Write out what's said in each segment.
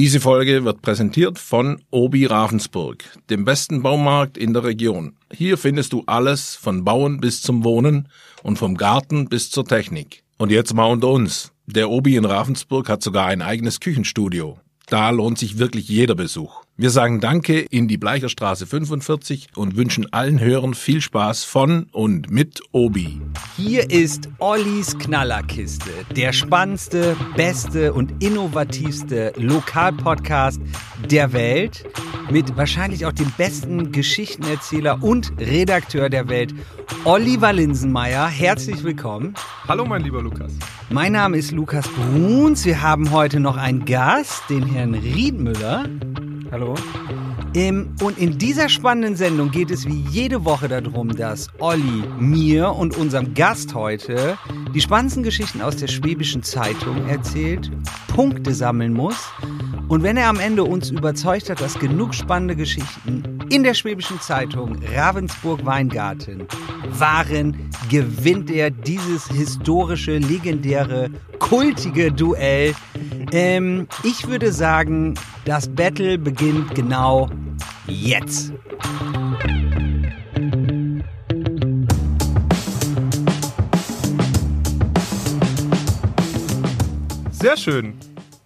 Diese Folge wird präsentiert von Obi Ravensburg, dem besten Baumarkt in der Region. Hier findest du alles von Bauen bis zum Wohnen und vom Garten bis zur Technik. Und jetzt mal unter uns. Der Obi in Ravensburg hat sogar ein eigenes Küchenstudio. Da lohnt sich wirklich jeder Besuch. Wir sagen Danke in die Bleicherstraße 45 und wünschen allen Hörern viel Spaß von und mit Obi. Hier ist Ollis Knallerkiste, der spannendste, beste und innovativste Lokalpodcast der Welt mit wahrscheinlich auch dem besten Geschichtenerzähler und Redakteur der Welt, Oliver Linsenmeier. Herzlich willkommen. Hallo, mein lieber Lukas. Mein Name ist Lukas Bruns. Wir haben heute noch einen Gast, den Herrn Riedmüller. Hallo. Ähm, und in dieser spannenden Sendung geht es wie jede Woche darum, dass Olli mir und unserem Gast heute die spannendsten Geschichten aus der Schwäbischen Zeitung erzählt, Punkte sammeln muss. Und wenn er am Ende uns überzeugt hat, dass genug spannende Geschichten in der Schwäbischen Zeitung Ravensburg Weingarten waren, gewinnt er dieses historische, legendäre, kultige Duell. Ähm, ich würde sagen, das Battle beginnt genau jetzt. Sehr schön.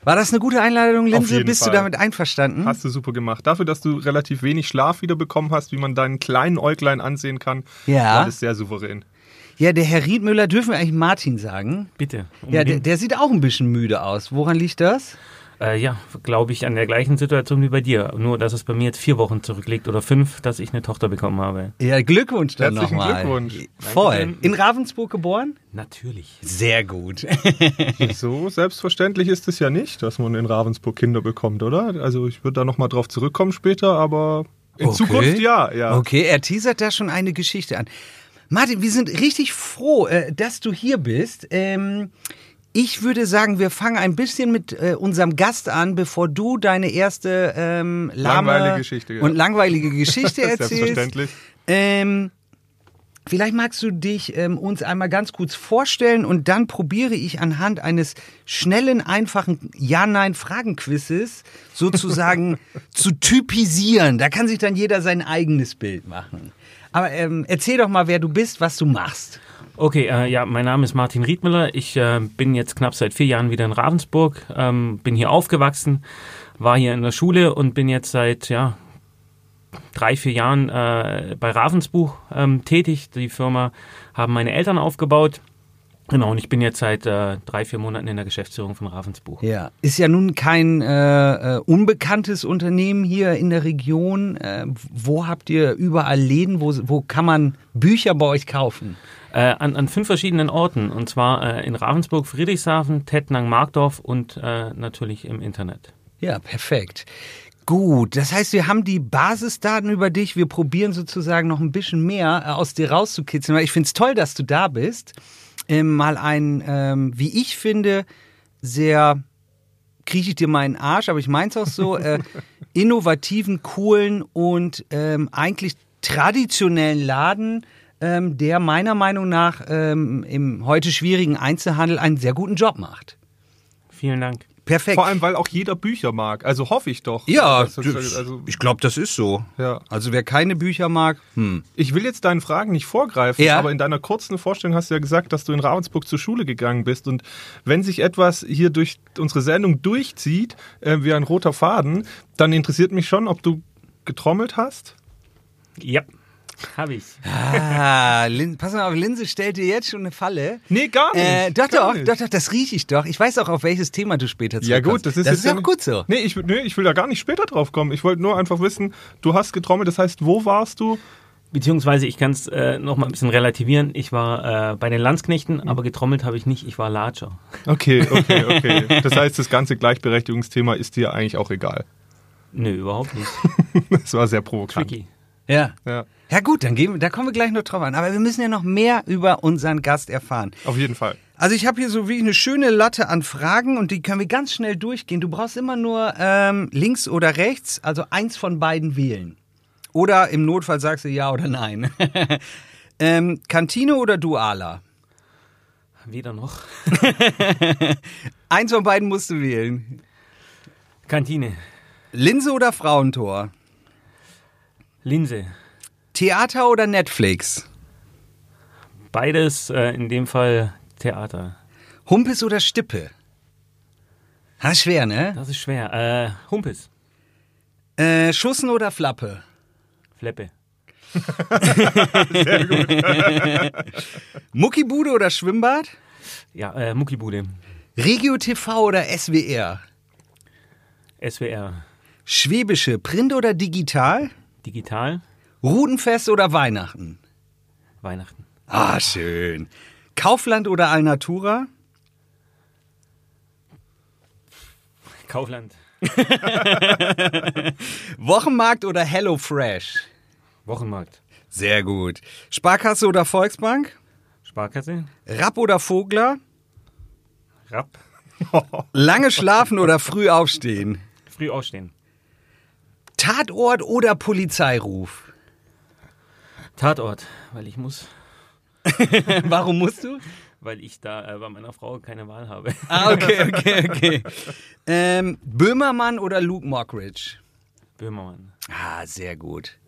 War das eine gute Einladung, Linse? Bist Fall. du damit einverstanden? Hast du super gemacht. Dafür, dass du relativ wenig Schlaf wieder bekommen hast, wie man deinen kleinen Äuglein ansehen kann, Ja. war das sehr souverän. Ja, der Herr Riedmüller, dürfen wir eigentlich Martin sagen? Bitte. Ja, der, der sieht auch ein bisschen müde aus. Woran liegt das? Äh, ja, glaube ich, an der gleichen Situation wie bei dir. Nur, dass es bei mir jetzt vier Wochen zurückliegt oder fünf, dass ich eine Tochter bekommen habe. Ja, Glückwunsch dann Herzlichen nochmal. Glückwunsch. Voll. In Ravensburg geboren? Natürlich. Sehr gut. So selbstverständlich ist es ja nicht, dass man in Ravensburg Kinder bekommt, oder? Also ich würde da nochmal drauf zurückkommen später, aber in Okay. Zukunft ja, ja. Okay, er teasert da schon eine Geschichte an. Martin, wir sind richtig froh, äh, dass du hier bist. Ähm, ich würde sagen, wir fangen ein bisschen mit äh, unserem Gast an, bevor du deine erste ähm, Langweilige Geschichte, ja. und langweilige Geschichte erzählst. Selbstverständlich. Ähm, vielleicht magst du dich ähm, uns einmal ganz kurz vorstellen und dann probiere ich anhand eines schnellen, einfachen Ja-Nein-Fragenquizzes sozusagen zu typisieren. Da kann sich dann jeder sein eigenes Bild machen. Aber ähm, erzähl doch mal, wer du bist, was du machst. Okay, äh, ja, mein Name ist Martin Riedmüller. Ich äh, bin jetzt knapp seit vier Jahren wieder in Ravensburg, ähm, bin hier aufgewachsen, war hier in der Schule und bin jetzt seit ja, drei, vier Jahren äh, bei Ravensbuch ähm, tätig. Die Firma haben meine Eltern aufgebaut. Genau, und ich bin jetzt seit äh, drei, vier Monaten in der Geschäftsführung von Ravensbuch. Ja, ist ja nun kein äh, äh, unbekanntes Unternehmen hier in der Region. Äh, wo habt ihr überall Läden? Wo, wo kann man Bücher bei euch kaufen? Äh, an, an fünf verschiedenen Orten. Und zwar äh, in Ravensburg, Friedrichshafen, Tettnang, Markdorf und äh, natürlich im Internet. Ja, perfekt. Gut, das heißt, wir haben die Basisdaten über dich. Wir probieren sozusagen noch ein bisschen mehr äh, aus dir rauszukitzeln. Weil ich finde es toll, dass du da bist. Ähm, mal ein, ähm, wie ich finde, sehr krieche ich dir meinen Arsch, aber ich meins auch so, äh, innovativen, coolen und ähm, eigentlich traditionellen Laden, ähm, der meiner Meinung nach ähm, im heute schwierigen Einzelhandel einen sehr guten Job macht. Vielen Dank. Perfekt. Vor allem, weil auch jeder Bücher mag. Also hoffe ich doch. Ja, Das ist- also, ich glaube, das ist so. Ja. Also wer keine Bücher mag, hm. Ich will jetzt deinen Fragen nicht vorgreifen, Ja. aber in deiner kurzen Vorstellung hast du ja gesagt, dass du in Ravensburg zur Schule gegangen bist. Und wenn sich etwas hier durch unsere Sendung durchzieht, äh, wie ein roter Faden, dann interessiert mich schon, ob du getrommelt hast. Ja, habe ich. Ah, Lin pass mal auf, Linse stellt dir jetzt schon eine Falle. Nee, gar nicht. Äh, doch, gar doch, nicht. doch, doch, das rieche ich doch. Ich weiß auch, auf welches Thema du später Ja zurückkommst. gut, das ist das jetzt ist ja ja auch gut so. Nee ich, nee, ich will da gar nicht später drauf kommen. Ich wollte nur einfach wissen, du hast getrommelt, das heißt, wo warst du? Beziehungsweise, ich kann es äh, noch mal ein bisschen relativieren. Ich war äh, bei den Landsknechten, aber getrommelt habe ich nicht. Ich war Latscher. Okay, okay, okay. Das heißt, das ganze Gleichberechtigungsthema ist dir eigentlich auch egal. Nö, überhaupt nicht. Das war sehr provokant. Tricky. Ja. Ja, Ja gut, dann gehen da kommen wir gleich noch drauf an. Aber wir müssen ja noch mehr über unseren Gast erfahren. auf jeden Fall. Also ich habe hier so wie eine schöne Latte an Fragen und die können wir ganz schnell durchgehen. Du brauchst immer nur ähm, links oder rechts, also eins von beiden wählen. Oder im Notfall sagst du ja oder nein. ähm, Kantine oder Duala? Weder noch. Eins von beiden musst du wählen. Kantine. Linse oder Frauentor? Linse. Theater oder Netflix? Beides, äh, in dem Fall Theater. Humpes oder Stippe? Ha, schwer, ne? Das ist schwer. Äh, Humpes. Äh, Schussen oder Flappe? Fleppe. Muckibude oder Schwimmbad? Ja, äh, Muckibude. Regio TV oder SWR? SWR. Schwäbische, Print oder digital? Digital. Rudenfest oder Weihnachten? Weihnachten. Ah, schön. Kaufland oder Alnatura? Kaufland. Wochenmarkt oder Hello Fresh? Wochenmarkt. Sehr gut. Sparkasse oder Volksbank? Sparkasse. Rapp oder Vogler? Rapp. Lange schlafen oder früh aufstehen? Früh aufstehen. Tatort oder Polizeiruf? Tatort, weil ich muss. Warum musst du? Weil ich da äh, bei meiner Frau keine Wahl habe. Ah, okay, okay, okay. Ähm, Böhmermann oder Luke Mockridge? Böhmermann. Ah, sehr gut.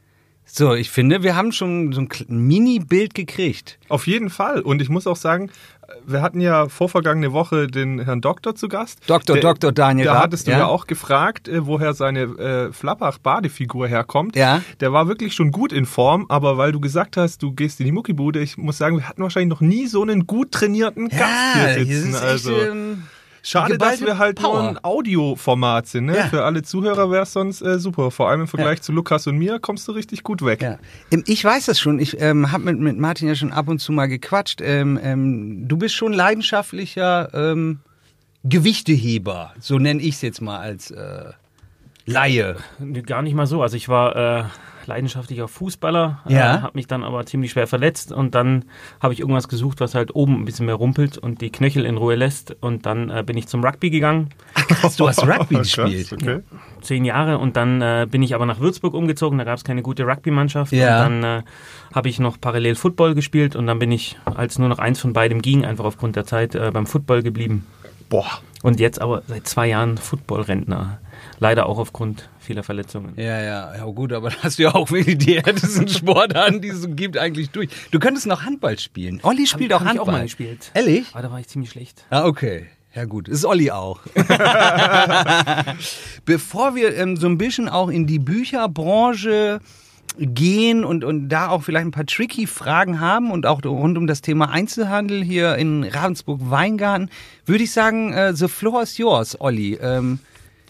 So, ich finde, wir haben schon so ein Mini-Bild gekriegt. Auf jeden Fall. Und ich muss auch sagen, wir hatten ja vorvergangene Woche den Herrn Doktor zu Gast. Der- Dr. Daniel Da Rapp, hattest du ja. ja, auch gefragt, äh, woher seine äh, Flappach-Badefigur herkommt. Ja. Der war wirklich schon gut in Form, aber weil du gesagt hast, du gehst in die Muckibude, ich muss sagen, wir hatten wahrscheinlich noch nie so einen gut trainierten Gast Ja, hier hier sitzen. ist also. echt, ähm, Schade, dass wir halt Power. nur ein Audioformat sind. Ne? Ja. Für alle Zuhörer wäre es sonst äh, super. Vor allem im Vergleich zu Lukas und mir kommst du richtig gut weg. Ja. Ähm, Ich weiß das schon. Ich ähm, habe mit, mit Martin ja schon ab und zu mal gequatscht. Ähm, ähm, du bist schon leidenschaftlicher ähm, Gewichteheber. So nenne ich es jetzt mal als äh, Laie. Gar nicht mal so. Also ich war äh, leidenschaftlicher Fußballer, Ja. äh, habe mich dann aber ziemlich schwer verletzt und dann habe ich irgendwas gesucht, was halt oben ein bisschen mehr rumpelt und die Knöchel in Ruhe lässt und dann äh, bin ich zum Rugby gegangen, Du hast Rugby Krass, gespielt. Okay. zehn Jahre und dann äh, bin ich aber nach Würzburg umgezogen, da gab es keine gute Rugby-Mannschaft Ja. und dann äh, habe ich noch parallel Football gespielt und dann bin ich, als nur noch eins von beidem ging, einfach aufgrund der Zeit äh, beim Football geblieben Boah. Und jetzt aber seit zwei Jahren Football-Rentner. Leider auch aufgrund vieler Verletzungen. Ja, ja, ja gut, aber da hast du ja auch wirklich die härtesten Sportarten, die es so gibt, eigentlich durch. Du könntest noch Handball spielen. Olli spielt hab auch ich Handball. auch mal gespielt. Ehrlich? Aber da war ich ziemlich schlecht. Ah, okay. Ja gut, ist Olli auch. Bevor wir ähm, so ein bisschen auch in die Bücherbranche gehen und, und da auch vielleicht ein paar tricky Fragen haben und auch rund um das Thema Einzelhandel hier in Ravensburg-Weingarten, würde ich sagen, äh, the floor is yours, Olli. Ähm,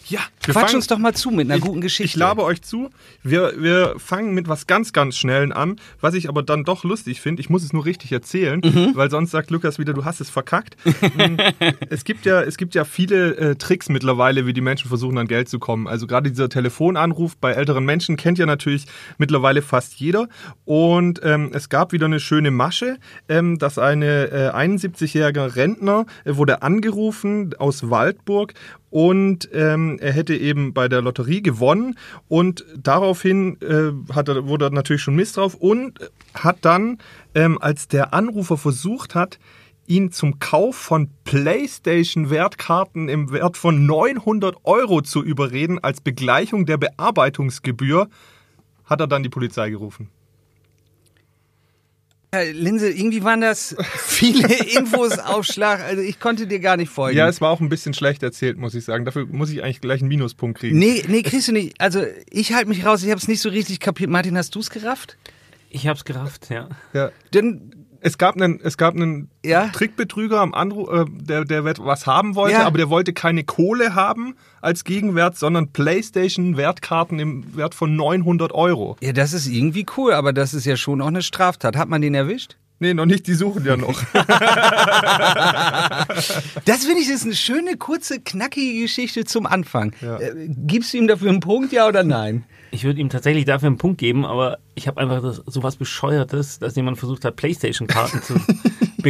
Ja, wir quatsch fangen- uns doch mal zu mit einer ich, guten Geschichte. Ich labe euch zu. Wir, wir fangen mit was ganz, ganz Schnellen an, was ich aber dann doch lustig finde. Ich muss es nur richtig erzählen, Mhm. weil sonst sagt Lukas wieder, du hast es verkackt. Mm, es, gibt ja, es gibt ja viele äh, Tricks mittlerweile, wie die Menschen versuchen, an Geld zu kommen. Also gerade dieser Telefonanruf bei älteren Menschen kennt ja natürlich mittlerweile fast jeder. Und ähm, es gab wieder eine schöne Masche, ähm, dass eine äh, 71-jährige Rentner äh, wurde angerufen aus Waldburg und ähm, er hätte eben bei der Lotterie gewonnen und daraufhin äh, hat er, wurde er natürlich schon misstrauf und hat dann, ähm, als der Anrufer versucht hat, ihn zum Kauf von PlayStation-Wertkarten im Wert von 900 Euro zu überreden als Begleichung der Bearbeitungsgebühr, hat er dann die Polizei gerufen. Herr Linse, irgendwie waren das viele Infos auf Schlag. Also ich konnte dir gar nicht folgen. Ja, es war auch ein bisschen schlecht erzählt, muss ich sagen. Dafür muss ich eigentlich gleich einen Minuspunkt kriegen. Nee, nee, kriegst du nicht. Also ich halte mich raus, ich habe es nicht so richtig kapiert. Martin, hast du es gerafft? Ich hab's gerafft, ja. Ja. Denn Es gab einen, es gab einen Ja? Trickbetrüger am Anruf, äh, der, der was haben wollte, Ja. aber der wollte keine Kohle haben als Gegenwert, sondern PlayStation-Wertkarten im Wert von 900 Euro. ja, das ist irgendwie cool, aber das ist ja schon auch eine Straftat. Hat man den erwischt? Nee, noch nicht, die suchen ja noch. Das finde ich ist eine schöne, kurze, knackige Geschichte zum Anfang. Ja. Äh, gibst du ihm dafür einen Punkt, ja oder nein? Ich würde ihm tatsächlich dafür einen Punkt geben, aber ich habe einfach das, sowas Bescheuertes, dass jemand versucht hat, Playstation-Karten zu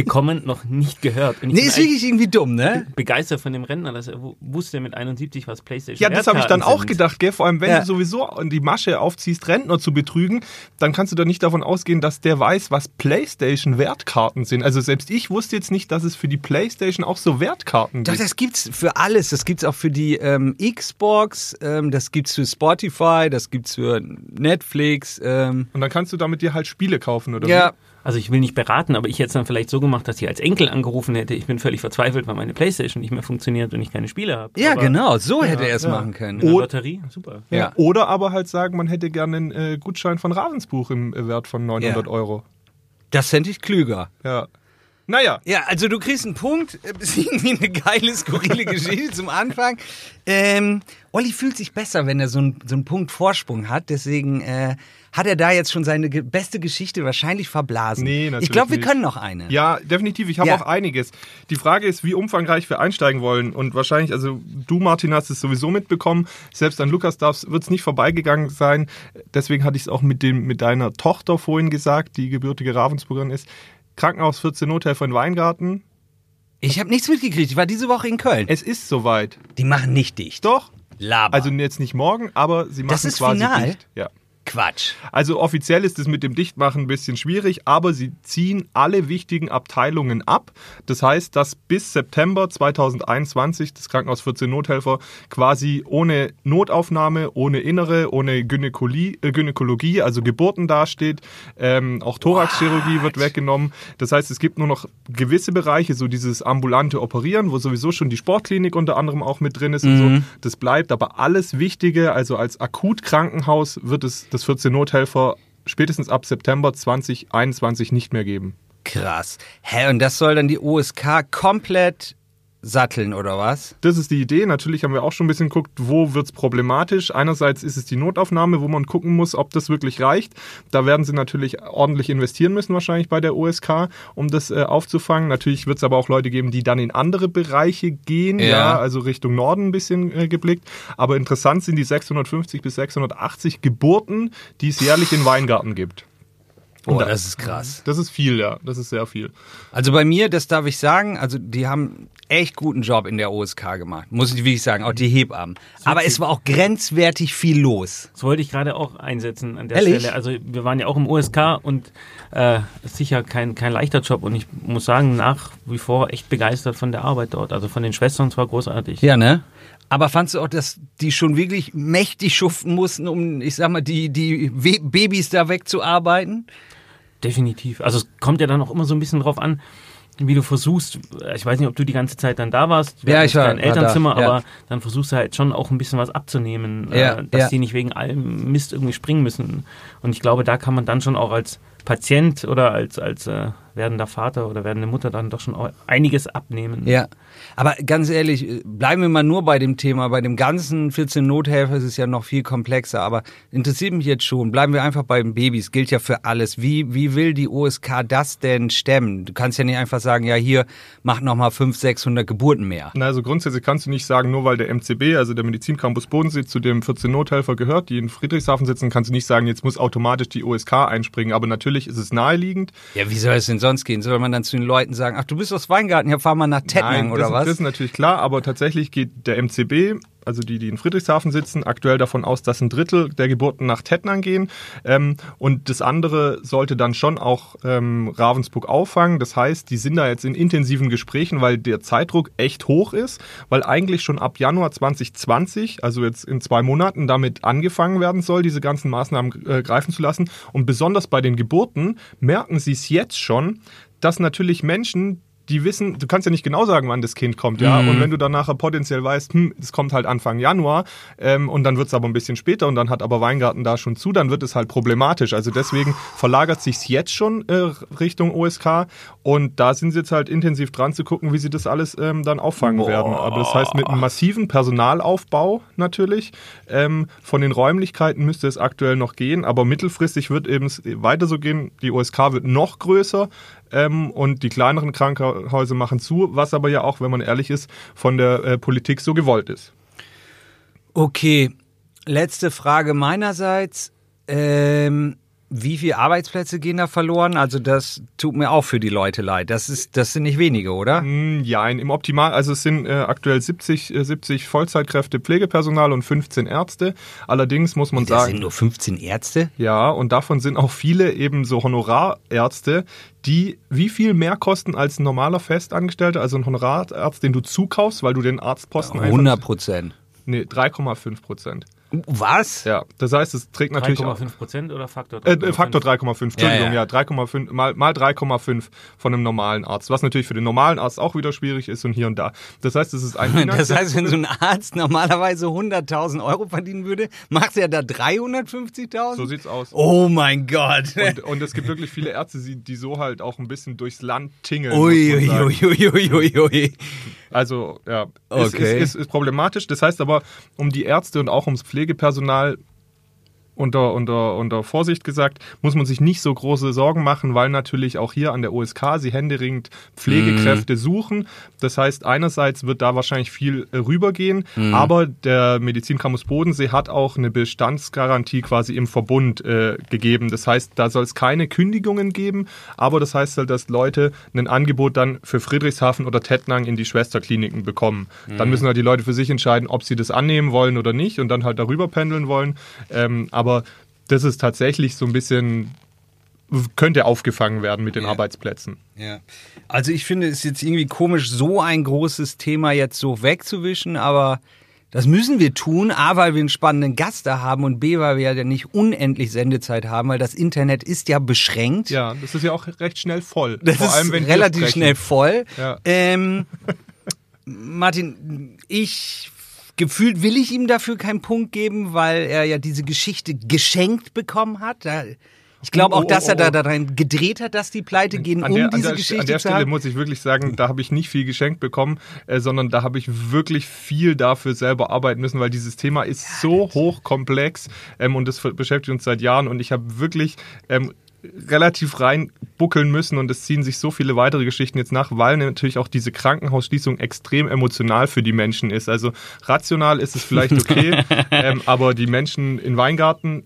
bekommen, noch nicht gehört. Und ich Nee, ist wirklich irgendwie dumm, ne? begeistert von dem Rentner, dass er wu- wusste mit 71, was PlayStation Ja, das habe ich dann auch sind. gedacht, gell? Vor allem, wenn Ja. du sowieso die Masche aufziehst, Rentner zu betrügen, dann kannst du doch nicht davon ausgehen, dass der weiß, was PlayStation-Wertkarten sind. Also selbst ich wusste jetzt nicht, dass es für die PlayStation auch so Wertkarten Doch, gibt. das gibt's für alles. Das gibt's auch für die ähm, Xbox, ähm, das gibt's für Spotify, das gibt's für Netflix. Ähm, Und dann kannst du damit dir halt Spiele kaufen, oder ja, Also ich will nicht beraten, aber ich hätte es dann vielleicht so gemacht, dass ich als Enkel angerufen hätte, ich bin völlig verzweifelt, weil meine Playstation nicht mehr funktioniert und ich keine Spiele habe. ja, Aber genau. So hätte er es machen können. Mit einer Und- Lotterie, super. Ja. Oder aber halt sagen, man hätte gerne einen äh, Gutschein von Ravensbuch im äh, Wert von 900 Ja. Euro. Das fände ich klüger. Ja. Naja, Ja, also du kriegst einen Punkt. Das ist irgendwie eine geile, skurrile Geschichte zum Anfang. Ähm, Olli fühlt sich besser, wenn er so, einen- so einen Punkt Vorsprung hat. Deswegen äh, hat er da jetzt schon seine ge beste Geschichte wahrscheinlich verblasen. Nee, natürlich Ich glaube, wir können noch eine. Ja, definitiv. Ich habe Ja. auch einiges. Die Frage ist, wie umfangreich wir einsteigen wollen. Und wahrscheinlich, also du, Martin, hast es sowieso mitbekommen. Selbst an Lukas wird es nicht vorbeigegangen sein. Deswegen hatte ich es auch mit, dem, mit deiner Tochter vorhin gesagt, die gebürtige Ravensburgerin ist. Krankenhaus 14 Nothelfer in Weingarten. Ich habe nichts mitgekriegt. Ich war diese Woche in Köln. Es ist soweit. Die machen nicht dicht. Doch. Laber. Also jetzt nicht morgen, aber sie machen Das ist quasi final? dicht. Ja. Quatsch. Also offiziell ist es mit dem Dichtmachen ein bisschen schwierig, aber sie ziehen alle wichtigen Abteilungen ab. Das heißt, dass bis September 2021 das Krankenhaus 14 Nothelfer quasi ohne Notaufnahme, ohne Innere, ohne Gynäkologie, äh, Gynäkologie also Geburten dasteht. Ähm, auch Thoraxchirurgie wird weggenommen. Das heißt, es gibt nur noch gewisse Bereiche, so dieses ambulante Operieren, wo sowieso schon die Sportklinik unter anderem auch mit drin ist und so. Das bleibt, aber alles Wichtige, also als Akutkrankenhaus wird es das 14 Nothelfer spätestens ab September 2021 nicht mehr geben. Krass. Hä, und das soll dann die OSK komplett satteln, oder was? Das ist die Idee. Natürlich haben wir auch schon ein bisschen geguckt, wo wird es problematisch. Einerseits ist es die Notaufnahme, wo man gucken muss, ob das wirklich reicht. Da werden sie natürlich ordentlich investieren müssen, wahrscheinlich bei der OSK, um das äh, aufzufangen. Natürlich wird es aber auch Leute geben, die dann in andere Bereiche gehen, Ja. ja, also Richtung Norden ein bisschen äh, geblickt. Aber interessant sind die 650 bis 680 Geburten, die es jährlich in Weingarten gibt. Da- das ist krass. Das ist viel, ja. Das ist sehr viel. Also bei mir, das darf ich sagen, also die haben echt guten Job in der OSK gemacht, muss ich wirklich sagen, auch die Hebammen. Aber es war auch grenzwertig viel los. Das wollte ich gerade auch einsetzen an der Ehrlich? Stelle. Also wir waren ja auch im USK und äh, sicher kein, kein leichter Job und ich muss sagen, nach wie vor echt begeistert von der Arbeit dort. Also von den Schwestern, es war großartig. Ja, ne? Aber fandst du auch, dass die schon wirklich mächtig schuften mussten, um, ich sag mal, die, die We Babys da wegzuarbeiten? Definitiv. Also es kommt ja dann auch immer so ein bisschen drauf an, wie du versuchst, ich weiß nicht, ob du die ganze Zeit dann da warst, Ja, ich war- dein Elternzimmer, da, ja. aber dann versuchst du halt schon auch ein bisschen was abzunehmen, Ja, äh, dass ja. die nicht wegen allem Mist irgendwie springen müssen. Und ich glaube, da kann man dann schon auch als Patient oder als, als äh, werdender Vater oder werdende Mutter dann doch schon auch einiges abnehmen. Ja. Aber ganz ehrlich, äh, bleiben wir mal nur bei dem Thema. Bei dem ganzen 14 Nothelfer ist es ja noch viel komplexer. Aber interessiert mich jetzt schon. Bleiben wir einfach bei den Babys. Gilt ja für alles. Wie, wie will die OSK das denn stemmen? Du kannst ja nicht einfach sagen, ja, hier, mach nochmal 500, 600 Geburten mehr. Na, also grundsätzlich kannst du nicht sagen, nur weil der MCB, also der Medizincampus Bodensee, zu dem 14 Nothelfer gehört, die in Friedrichshafen sitzen, kannst du nicht sagen, jetzt muss automatisch die OSK einspringen. Aber natürlich ist es naheliegend. Ja, wie soll es denn sonst gehen? Soll man dann zu den Leuten sagen, ach, du bist aus Weingarten, ja, fahr mal nach Tettnang oder das, was? das ist natürlich klar, aber tatsächlich geht der MCB, also die, die in Friedrichshafen sitzen, aktuell davon aus, dass ein Drittel der Geburten nach Tettnang gehen. Ähm, und das andere sollte dann schon auch ähm, Ravensburg auffangen. Das heißt, die sind da jetzt in intensiven Gesprächen, weil der Zeitdruck echt hoch ist, weil eigentlich schon ab Januar 2020, also jetzt in zwei Monaten, damit angefangen werden soll, diese ganzen Maßnahmen äh, greifen zu lassen. Und besonders bei den Geburten merken sie es jetzt schon, dass natürlich Menschen, die wissen, du kannst ja nicht genau sagen, wann das Kind kommt, ja. Und wenn du dann nachher potenziell weißt, hm, es kommt halt Anfang Januar ähm, und dann wird es aber ein bisschen später und dann hat aber Weingarten da schon zu, dann wird es halt problematisch. Also deswegen verlagert sich's jetzt schon äh, Richtung OSK und da sind sie jetzt halt intensiv dran zu gucken, wie sie das alles ähm, dann auffangen werden. Aber das heißt mit einem massiven Personalaufbau natürlich. Ähm, von den Räumlichkeiten müsste es aktuell noch gehen, aber mittelfristig wird eben weiter so gehen. Die OSK wird noch größer ähm, und die kleineren Krankenhäuser machen zu, was aber ja auch, wenn man ehrlich ist, von der äh, Politik so gewollt ist. Okay, letzte Frage meinerseits. Ähm, wie viele Arbeitsplätze gehen da verloren? Also das tut mir auch für die Leute leid. Das, ist, das sind nicht wenige, oder? Mm, Ja, im Optimal, also es sind äh, aktuell 70, äh, 70 Vollzeitkräfte Pflegepersonal und 15 Ärzte. Allerdings muss man Das sagen, sind nur 15 Ärzte? ja, und davon sind auch viele eben so Honorarärzte, die wie viel mehr kosten als ein normaler Festangestellter, also ein Honorararzt, den du zukaufst, weil du den Arztposten 100 Prozent. Nee, 3,5 Prozent. Was? Ja, das heißt, es trägt natürlich auch, 3,5 Prozent oder Faktor äh, 3,5? äh, Faktor 3,5, Entschuldigung, Ja, ja, ja. 3,5 mal, mal 3,5 von einem normalen Arzt, was natürlich für den normalen Arzt auch wieder schwierig ist und hier und da. Das heißt, es ist ein Das heißt, wenn so ein Arzt normalerweise 100.000 Euro verdienen würde, macht er da 350.000? so sieht's aus. oh mein Gott. Und, und es gibt wirklich viele Ärzte, die, so halt auch ein bisschen durchs Land tingeln. Ui, ui, ui, ui, ui, ui. Also, ja, ist, Okay. ist, ist, ist problematisch. Das heißt aber, um die Ärzte und auch ums Pflegepersonal unter, unter, unter Vorsicht gesagt, muss man sich nicht so große Sorgen machen, weil natürlich auch hier an der OSK sie händeringend Pflegekräfte suchen. Das heißt, einerseits wird da wahrscheinlich viel äh, rübergehen, aber der Medizincampus Bodensee hat auch eine Bestandsgarantie quasi im Verbund äh, gegeben. Das heißt, da soll es keine Kündigungen geben, aber das heißt halt, dass Leute ein Angebot dann für Friedrichshafen oder Tettnang in die Schwesterkliniken bekommen. Dann müssen halt die Leute für sich entscheiden, ob sie das annehmen wollen oder nicht und dann halt darüber pendeln wollen. Ähm, aber das ist tatsächlich so ein bisschen, könnte aufgefangen werden mit den Arbeitsplätzen. Ja. Also ich finde es jetzt irgendwie komisch, so ein großes Thema jetzt so wegzuwischen, aber das müssen wir tun. A, weil wir einen spannenden Gast da haben und B, weil wir ja nicht unendlich Sendezeit haben, weil das Internet ist ja beschränkt. Ja, das ist ja auch recht schnell voll. Das Vor allem, wenn relativ schnell voll. Ja. Ähm, Martin, ich gefühlt will ich ihm dafür keinen Punkt geben, weil er ja diese Geschichte geschenkt bekommen hat. Ich glaube Oh, auch, oh, dass er oh, da oh. daran gedreht hat, dass die pleite gehen, An um der, an diese der, Geschichte an der Stelle muss ich wirklich sagen, da habe ich nicht viel geschenkt bekommen, äh, sondern da habe ich wirklich viel dafür selber arbeiten müssen, weil dieses Thema ist so hochkomplex ähm, und das beschäftigt uns seit Jahren und ich habe wirklich ähm, relativ reinbuckeln müssen und es ziehen sich so viele weitere Geschichten jetzt nach, weil natürlich auch diese Krankenhausschließung extrem emotional für die Menschen ist. Also rational ist es vielleicht okay, ähm, aber die Menschen in Weingarten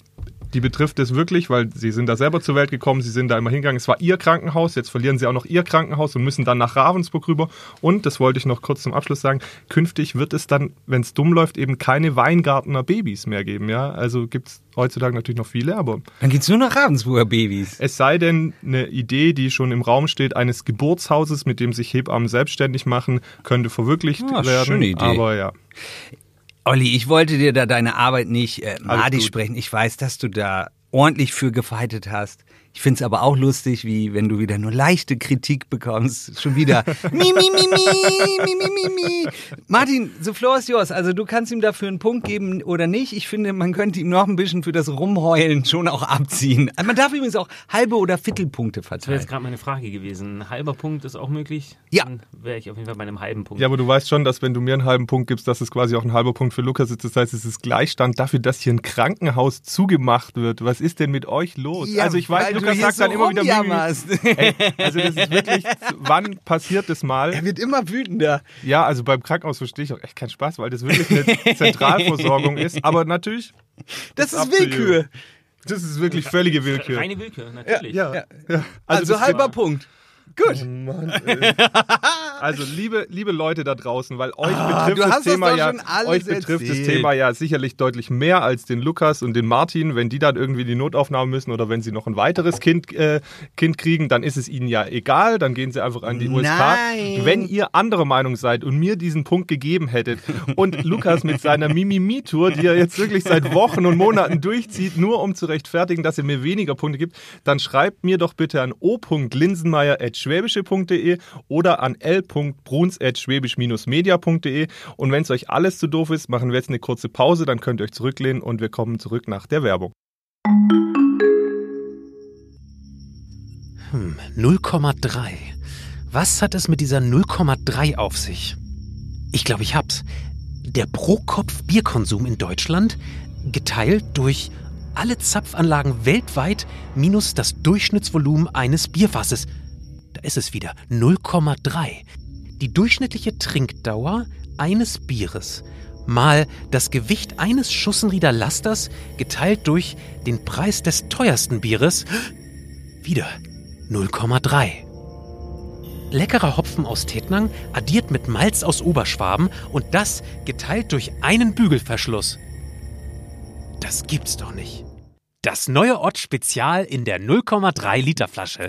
die betrifft es wirklich, weil sie sind da selber zur Welt gekommen, sie sind da immer hingegangen. Es war ihr Krankenhaus, jetzt verlieren sie auch noch ihr Krankenhaus und müssen dann nach Ravensburg rüber. Und, das wollte ich noch kurz zum Abschluss sagen, künftig wird es dann, wenn es dumm läuft, eben keine Weingartner Babys mehr geben. Ja? Also gibt es heutzutage natürlich noch viele, aber Dann geht's nur nach Ravensburger Babys. es sei denn, eine Idee, die schon im Raum steht, eines Geburtshauses, mit dem sich Hebammen selbstständig machen, könnte verwirklicht Ah, werden. schöne Idee. Aber ja. Olli, ich wollte dir da deine Arbeit nicht äh, madig sprechen. Ich weiß, dass du da ordentlich für gefeitet hast. Ich finde es aber auch lustig, wie wenn du wieder nur leichte Kritik bekommst. Schon wieder mi, mi, mi, mi, mi, mi, mi, mi. Martin, the floor is yours. Also du kannst ihm dafür einen Punkt geben oder nicht. Ich finde, man könnte ihm noch ein bisschen für das Rumheulen schon auch abziehen. Man darf übrigens auch halbe oder Viertelpunkte Das wäre verteilen. jetzt gerade meine Frage gewesen. Ein halber Punkt ist auch möglich? Ja. Dann wäre ich auf jeden Fall bei einem halben Punkt. Ja, aber du weißt schon, dass wenn du mir einen halben Punkt gibst, dass es quasi auch ein halber Punkt für Lukas ist. Das heißt, es ist Gleichstand dafür, dass hier ein Krankenhaus zugemacht wird. Was ist denn mit euch los? Ja, also ich weiß, weil du Lukas sagt so dann immer wieder, Mimi, also das ist wirklich, wann passiert das mal? Er wird immer wütender. Ja, also beim Krankenhaus verstehe ich auch echt keinen Spaß, weil das wirklich eine Zentralversorgung ist. Aber natürlich, Das ist. Willkür. das ist wirklich völlige Willkür. Reine Willkür, natürlich. Ja, Ja. ja. Also, das halber gibt- Punkt. Gut. Also liebe, liebe Leute da draußen, weil euch Ah, betrifft das Thema ja, euch betrifft erzählt. das Thema ja sicherlich deutlich mehr als den Lukas und den Martin. Wenn die dann irgendwie in die Notaufnahme müssen oder wenn sie noch ein weiteres Kind, äh, kind kriegen, dann ist es ihnen ja egal. Dann gehen sie einfach an die USK. Nein. Wenn ihr anderer Meinung seid und mir diesen Punkt gegeben hättet und Lukas mit seiner Mimimi-Tour, die er jetzt wirklich seit Wochen und Monaten durchzieht, nur um zu rechtfertigen, dass er mir weniger Punkte gibt, dann schreibt mir doch bitte an o.linsenmeier.schwäbische.de oder an l.bruns.schwäbisch-media.de. Und wenn es euch alles zu doof ist, machen wir jetzt eine kurze Pause, dann könnt ihr euch zurücklehnen und wir kommen zurück nach der Werbung. Hm, 0,3. Was hat es mit dieser 0,3 auf sich? Ich glaube, ich hab's. Der Pro-Kopf-Bierkonsum in Deutschland geteilt durch alle Zapfanlagen weltweit minus das Durchschnittsvolumen eines Bierfasses. Ist es wieder 0,3. Die durchschnittliche Trinkdauer eines Bieres mal das Gewicht eines Schussenrieder Lasters geteilt durch den Preis des teuersten Bieres. Wieder 0,3. Leckerer Hopfen aus Tettnang addiert mit Malz aus Oberschwaben und das geteilt durch einen Bügelverschluss. Das gibt's doch nicht. Das neue Ott Spezial in der 0,3 Liter Flasche.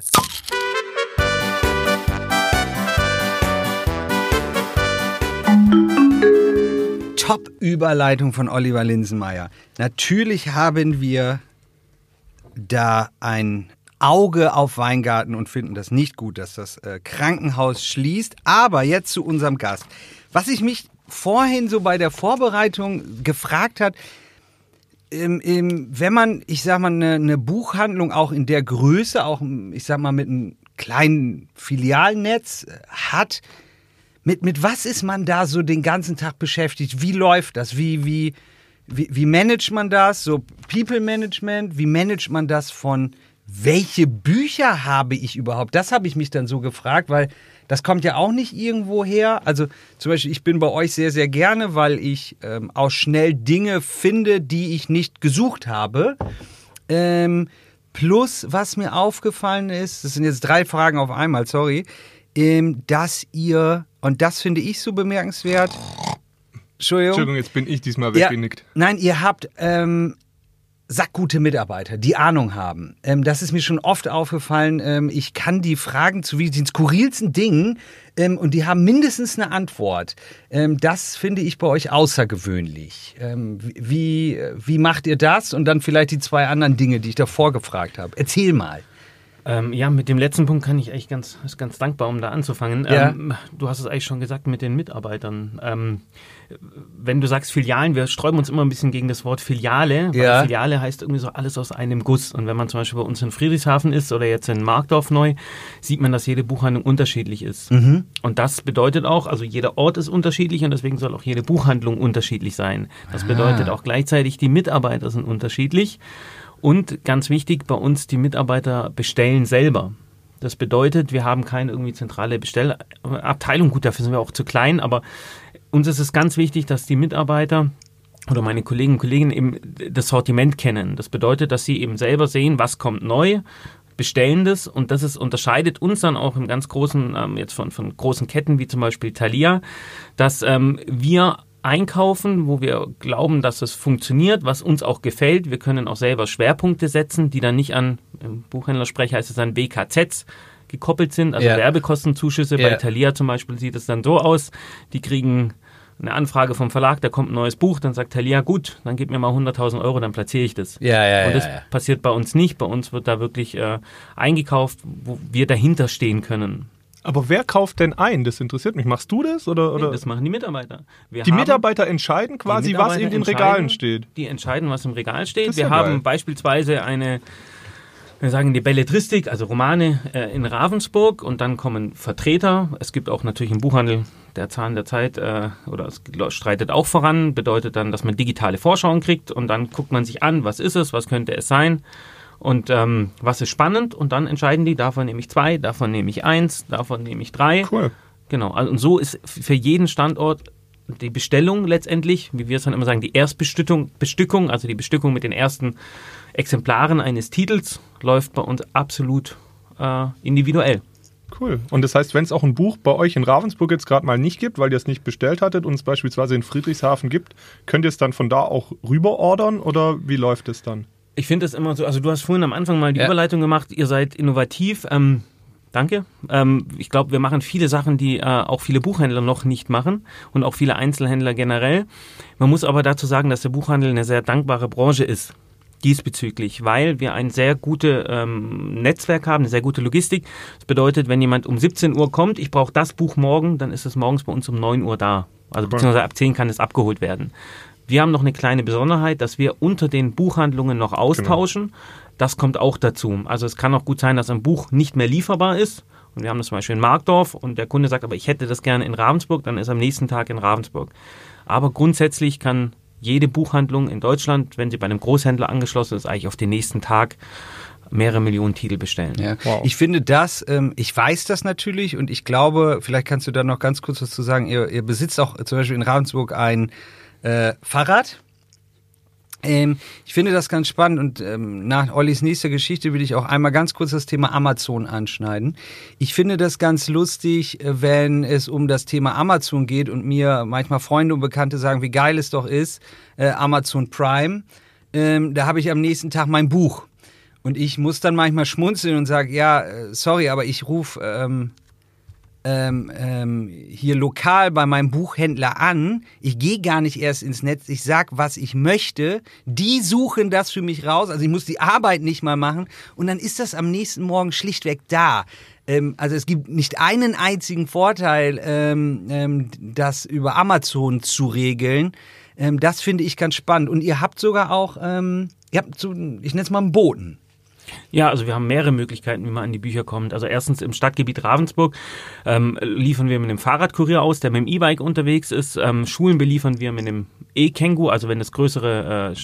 Top-Überleitung von Oliver Linsenmeier. Natürlich haben wir da ein Auge auf Weingarten und finden das nicht gut, dass das äh, Krankenhaus schließt. Aber jetzt zu unserem Gast. Was ich mich vorhin so bei der Vorbereitung gefragt hat, ähm, ähm, wenn man, ich sag mal, eine, eine Buchhandlung auch in der Größe, auch ich sag mal mit einem kleinen Filialnetz äh, hat, mit, mit was ist man da so den ganzen Tag beschäftigt? Wie läuft das? Wie, wie, wie, wie managt man das? So People Management? Wie managt man das von welche Bücher habe ich überhaupt? Das habe ich mich dann so gefragt, weil das kommt ja auch nicht irgendwo her. Also zum Beispiel, ich bin bei euch sehr, sehr gerne, weil ich ähm, auch schnell Dinge finde, die ich nicht gesucht habe. Ähm, plus, was mir aufgefallen ist, das sind jetzt drei Fragen auf einmal, sorry, ähm, dass ihr, und das finde ich so bemerkenswert, Entschuldigung. Entschuldigung, jetzt bin ich diesmal Ja, weggenickt. nein, ihr habt ähm, sackgute Mitarbeiter, die Ahnung haben. Ähm, das ist mir schon oft aufgefallen. Ähm, ich kann die Fragen zu den skurrilsten Dingen ähm, und die haben mindestens eine Antwort. Ähm, das finde ich bei euch außergewöhnlich. Ähm, wie, wie macht ihr das? Und dann vielleicht die zwei anderen Dinge, die ich davor gefragt habe. Erzähl mal. Ähm, ja, mit dem letzten Punkt kann ich echt ganz, ist ganz dankbar, um da anzufangen. Ja. Ähm, du hast es eigentlich schon gesagt mit den Mitarbeitern. Ähm, wenn du sagst Filialen, wir sträuben uns immer ein bisschen gegen das Wort Filiale, weil Ja. Filiale heißt irgendwie so alles aus einem Guss. Und wenn man zum Beispiel bei uns in Friedrichshafen ist oder jetzt in Markdorf neu, sieht man, dass jede Buchhandlung unterschiedlich ist. Und das bedeutet auch, also jeder Ort ist unterschiedlich und deswegen soll auch jede Buchhandlung unterschiedlich sein. Das bedeutet auch gleichzeitig, die Mitarbeiter sind unterschiedlich. Und ganz wichtig, bei uns die Mitarbeiter bestellen selber. Das bedeutet, wir haben keine irgendwie zentrale Bestellabteilung. Gut, dafür sind wir auch zu klein, aber uns ist es ganz wichtig, dass die Mitarbeiter oder meine Kollegen und Kolleginnen eben das Sortiment kennen. Das bedeutet, dass sie eben selber sehen, was kommt neu, bestellen das und das ist, unterscheidet uns dann auch im ganz großen, ähm, jetzt von, von großen Ketten wie zum Beispiel Thalia, dass ähm, wir einkaufen, wo wir glauben, dass es funktioniert, was uns auch gefällt. Wir können auch selber Schwerpunkte setzen, die dann nicht an, im Buchhändlersprech heißt es dann BKZs gekoppelt sind, also Ja. Werbekostenzuschüsse. Ja. Bei Thalia zum Beispiel sieht es dann so aus, die kriegen eine Anfrage vom Verlag, da kommt ein neues Buch, dann sagt Thalia, gut, dann gib mir mal 100.000 Euro, dann platziere ich das. Ja, ja, Und das passiert bei uns nicht. Bei uns wird da wirklich äh, eingekauft, wo wir dahinter stehen können. Aber wer kauft denn ein? Das interessiert mich. Machst du das oder? oder? Nee, das machen die Mitarbeiter. Wir die Mitarbeiter entscheiden quasi, die was Mitarbeiter in den Regalen steht. Die entscheiden, was im Regal steht. Wir ja haben geil. beispielsweise eine, wir sagen die Belletristik, also Romane äh, in Ravensburg und dann kommen Vertreter. Es gibt auch natürlich im Buchhandel der Zahn der Zeit äh, oder es streitet auch voran, bedeutet dann, dass man digitale Vorschauen kriegt und dann guckt man sich an, was ist es, was könnte es sein und ähm, was ist spannend und dann entscheiden die, davon nehme ich zwei, davon nehme ich eins, davon nehme ich drei. Cool. Genau, also und so ist für jeden Standort die Bestellung letztendlich, wie wir es dann immer sagen, die Erstbestückung, Bestückung, also die Bestückung mit den ersten Exemplaren eines Titels, läuft bei uns absolut äh, individuell. Cool. Und das heißt, wenn es auch ein Buch bei euch in Ravensburg jetzt gerade mal nicht gibt, weil ihr es nicht bestellt hattet und es beispielsweise in Friedrichshafen gibt, könnt ihr es dann von da auch rüber ordern oder wie läuft es dann? Ich finde es immer so, also du hast vorhin am Anfang mal die Ja. Überleitung gemacht, ihr seid innovativ. Ähm, danke. Ähm, ich glaube, wir machen viele Sachen, die äh, auch viele Buchhändler noch nicht machen und auch viele Einzelhändler generell. Man muss aber dazu sagen, dass der Buchhandel eine sehr dankbare Branche ist diesbezüglich, weil wir ein sehr gutes ähm, Netzwerk haben, eine sehr gute Logistik. Das bedeutet, wenn jemand um 17 Uhr kommt, ich brauche das Buch morgen, dann ist es morgens bei uns um 9 Uhr da. Also beziehungsweise ab 10 kann es abgeholt werden. Wir haben noch eine kleine Besonderheit, dass wir unter den Buchhandlungen noch austauschen. Das kommt auch dazu. Also es kann auch gut sein, dass ein Buch nicht mehr lieferbar ist. Und wir haben das zum Beispiel in Markdorf und der Kunde sagt, aber ich hätte das gerne in Ravensburg, dann ist er am nächsten Tag in Ravensburg. Aber grundsätzlich kann jede Buchhandlung in Deutschland, wenn sie bei einem Großhändler angeschlossen ist, eigentlich auf den nächsten Tag mehrere Millionen Titel bestellen. Ja. Wow. Ich finde das, ähm, ich weiß das natürlich und ich glaube, vielleicht kannst du da noch ganz kurz was zu sagen, ihr, ihr besitzt auch zum Beispiel in Ravensburg ein äh, Fahrrad. Ähm, ich finde das ganz spannend und ähm, nach Ollis nächster Geschichte will ich auch einmal ganz kurz das Thema Amazon anschneiden. Ich finde das ganz lustig, äh, wenn es um das Thema Amazon geht und mir manchmal Freunde und Bekannte sagen, wie geil es doch ist, äh, Amazon Prime. Ähm, da habe ich am nächsten Tag mein Buch. Und ich muss dann manchmal schmunzeln und sage, ja, äh, sorry, aber ich rufe ähm, ähm, ähm, hier lokal bei meinem Buchhändler an. Ich gehe gar nicht erst ins Netz. Ich sag, was ich möchte. Die suchen das für mich raus. Also ich muss die Arbeit nicht mal machen. Und dann ist das am nächsten Morgen schlichtweg da. Ähm, also es gibt nicht einen einzigen Vorteil, ähm, ähm, das über Amazon zu regeln. Ähm, das finde ich ganz spannend. Und ihr habt sogar auch, ähm, ihr habt so, ich nenne es mal einen Boten. Ja, also wir haben mehrere Möglichkeiten, wie man an die Bücher kommt. Also erstens im Stadtgebiet Ravensburg ähm, liefern wir mit einem Fahrradkurier aus, der mit dem E-Bike unterwegs ist. Ähm, Schulen beliefern wir mit einem E-Kengu, also wenn es größere äh,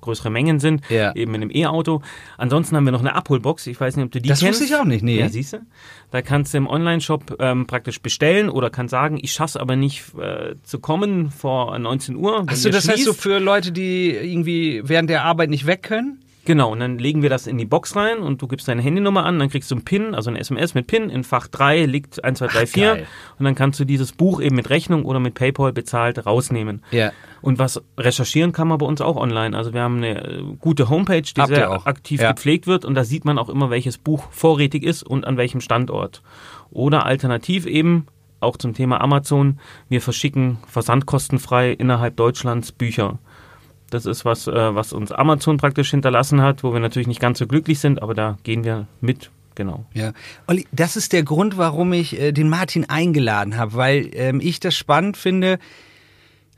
größere Mengen sind, Ja. eben mit einem E-Auto. Ansonsten haben wir noch eine Abholbox. Ich weiß nicht, ob du die Das kennst. wusste ich auch nicht, nee. Ja, siehst du? Da kannst du im Online-Shop ähm, praktisch bestellen oder kannst sagen, ich schaff's aber nicht äh, zu kommen vor 19 Uhr. wenn Hast du ihr das heißt so schließt. für Leute, die irgendwie während der Arbeit nicht weg können? Genau, und dann legen wir das in die Box rein und du gibst deine Handynummer an, dann kriegst du einen PIN, also ein SMS mit PIN. In Fach 3 liegt 1, 2, 3, 4 geil. und dann kannst du dieses Buch eben mit Rechnung oder mit PayPal bezahlt rausnehmen. Ja. Und was recherchieren kann man bei uns auch online. Also wir haben eine äh, gute Homepage, die Habt sehr auch? aktiv Ja. gepflegt wird und da sieht man auch immer, welches Buch vorrätig ist und an welchem Standort. Oder alternativ eben, auch zum Thema Amazon, wir verschicken versandkostenfrei innerhalb Deutschlands Bücher. Das ist was, äh, was uns Amazon praktisch hinterlassen hat, wo wir natürlich nicht ganz so glücklich sind, aber da gehen wir mit, genau. Ja. Olli, das ist der Grund, warum ich äh, den Martin eingeladen habe, weil ähm, ich das spannend finde,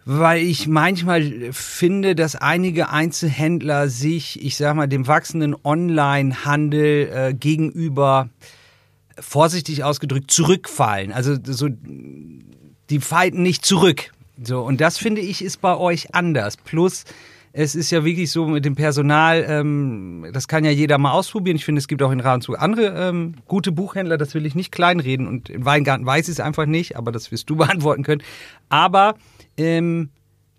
weil ich manchmal finde, dass einige Einzelhändler sich, ich sag mal, dem wachsenden Online-Handel äh, gegenüber vorsichtig ausgedrückt zurückfallen. Also so die fighten nicht zurück. So und das finde ich ist bei euch anders. Plus es ist ja wirklich so mit dem Personal, ähm, das kann ja jeder mal ausprobieren. Ich finde, es gibt auch in Ravensburg andere ähm, gute Buchhändler, das will ich nicht kleinreden. Und in Weingarten weiß ich es einfach nicht, aber das wirst du beantworten können. Aber ähm,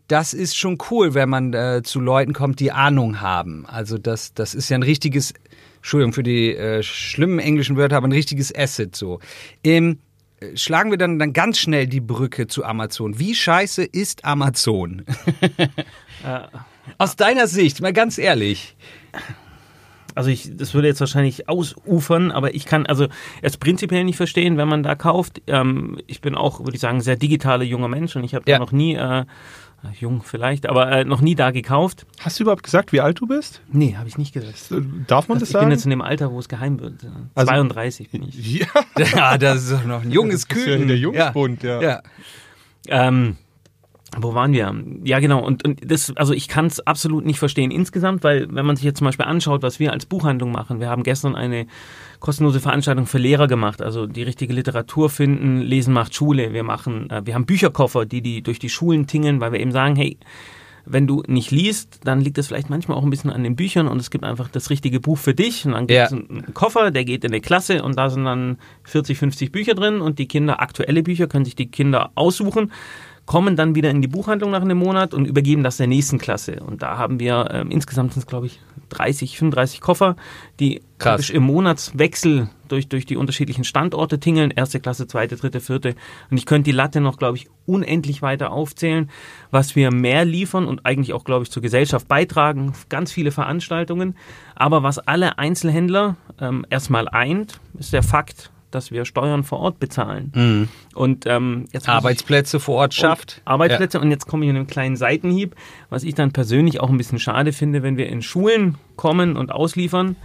das ist schon cool, wenn man äh, zu Leuten kommt, die Ahnung haben. Also das, das ist ja ein richtiges, Entschuldigung für die äh, schlimmen englischen Wörter, aber ein richtiges Asset so. Ähm, äh, schlagen wir dann, dann ganz schnell die Brücke zu Amazon. Wie scheiße ist Amazon? Aus deiner Sicht, mal ganz ehrlich. Also ich, das würde jetzt wahrscheinlich ausufern, aber ich kann also es prinzipiell nicht verstehen, wenn man da kauft. Ähm, ich bin auch, würde ich sagen, sehr digitaler junger Mensch und ich habe Ja. da noch nie, äh, jung vielleicht, aber äh, noch nie da gekauft. Hast du überhaupt gesagt, wie alt du bist? Nee, habe ich nicht gesagt. Äh, Darf man das ich bin sagen? jetzt in dem Alter, wo es geheim wird. Also- 32 bin ich. ja, Ja, das ist doch noch ein junges das ist ja Küken. der Jungsbund, ja. ja. Ähm, wo waren wir? Ja, genau. Und, und das, also ich kann es absolut nicht verstehen insgesamt, weil wenn man sich jetzt zum Beispiel anschaut, was wir als Buchhandlung machen, wir haben gestern eine kostenlose Veranstaltung für Lehrer gemacht, also die richtige Literatur finden, Lesen macht Schule. Wir machen, äh, wir haben Bücherkoffer, die die durch die Schulen tingeln, weil wir eben sagen, hey, wenn du nicht liest, dann liegt es vielleicht manchmal auch ein bisschen an den Büchern und es gibt einfach das richtige Buch für dich und dann gibt Ja. es einen einen Koffer, der geht in eine Klasse und da sind dann 40, 50 Bücher drin und die Kinder, aktuelle Bücher, können sich die Kinder aussuchen, kommen dann wieder in die Buchhandlung nach einem Monat und übergeben das der nächsten Klasse. Und da haben wir ähm, insgesamt sind es, glaube ich, 30, 35 Koffer, die Krass. im Monatswechsel durch, durch die unterschiedlichen Standorte tingeln. Erste Klasse, zweite, dritte, vierte. Und ich könnte die Latte noch, glaube ich, unendlich weiter aufzählen, was wir mehr liefern und eigentlich auch, glaube ich, zur Gesellschaft beitragen. Ganz viele Veranstaltungen. Aber was alle Einzelhändler ähm, erstmal eint, ist der Fakt, dass wir Steuern vor Ort bezahlen. Und ähm, jetzt ich- Arbeitsplätze vor Ort schafft. und Arbeitsplätze. Und jetzt komme ich in einen kleinen Seitenhieb, was ich dann persönlich auch ein bisschen schade finde, wenn wir in Schulen kommen und ausliefern,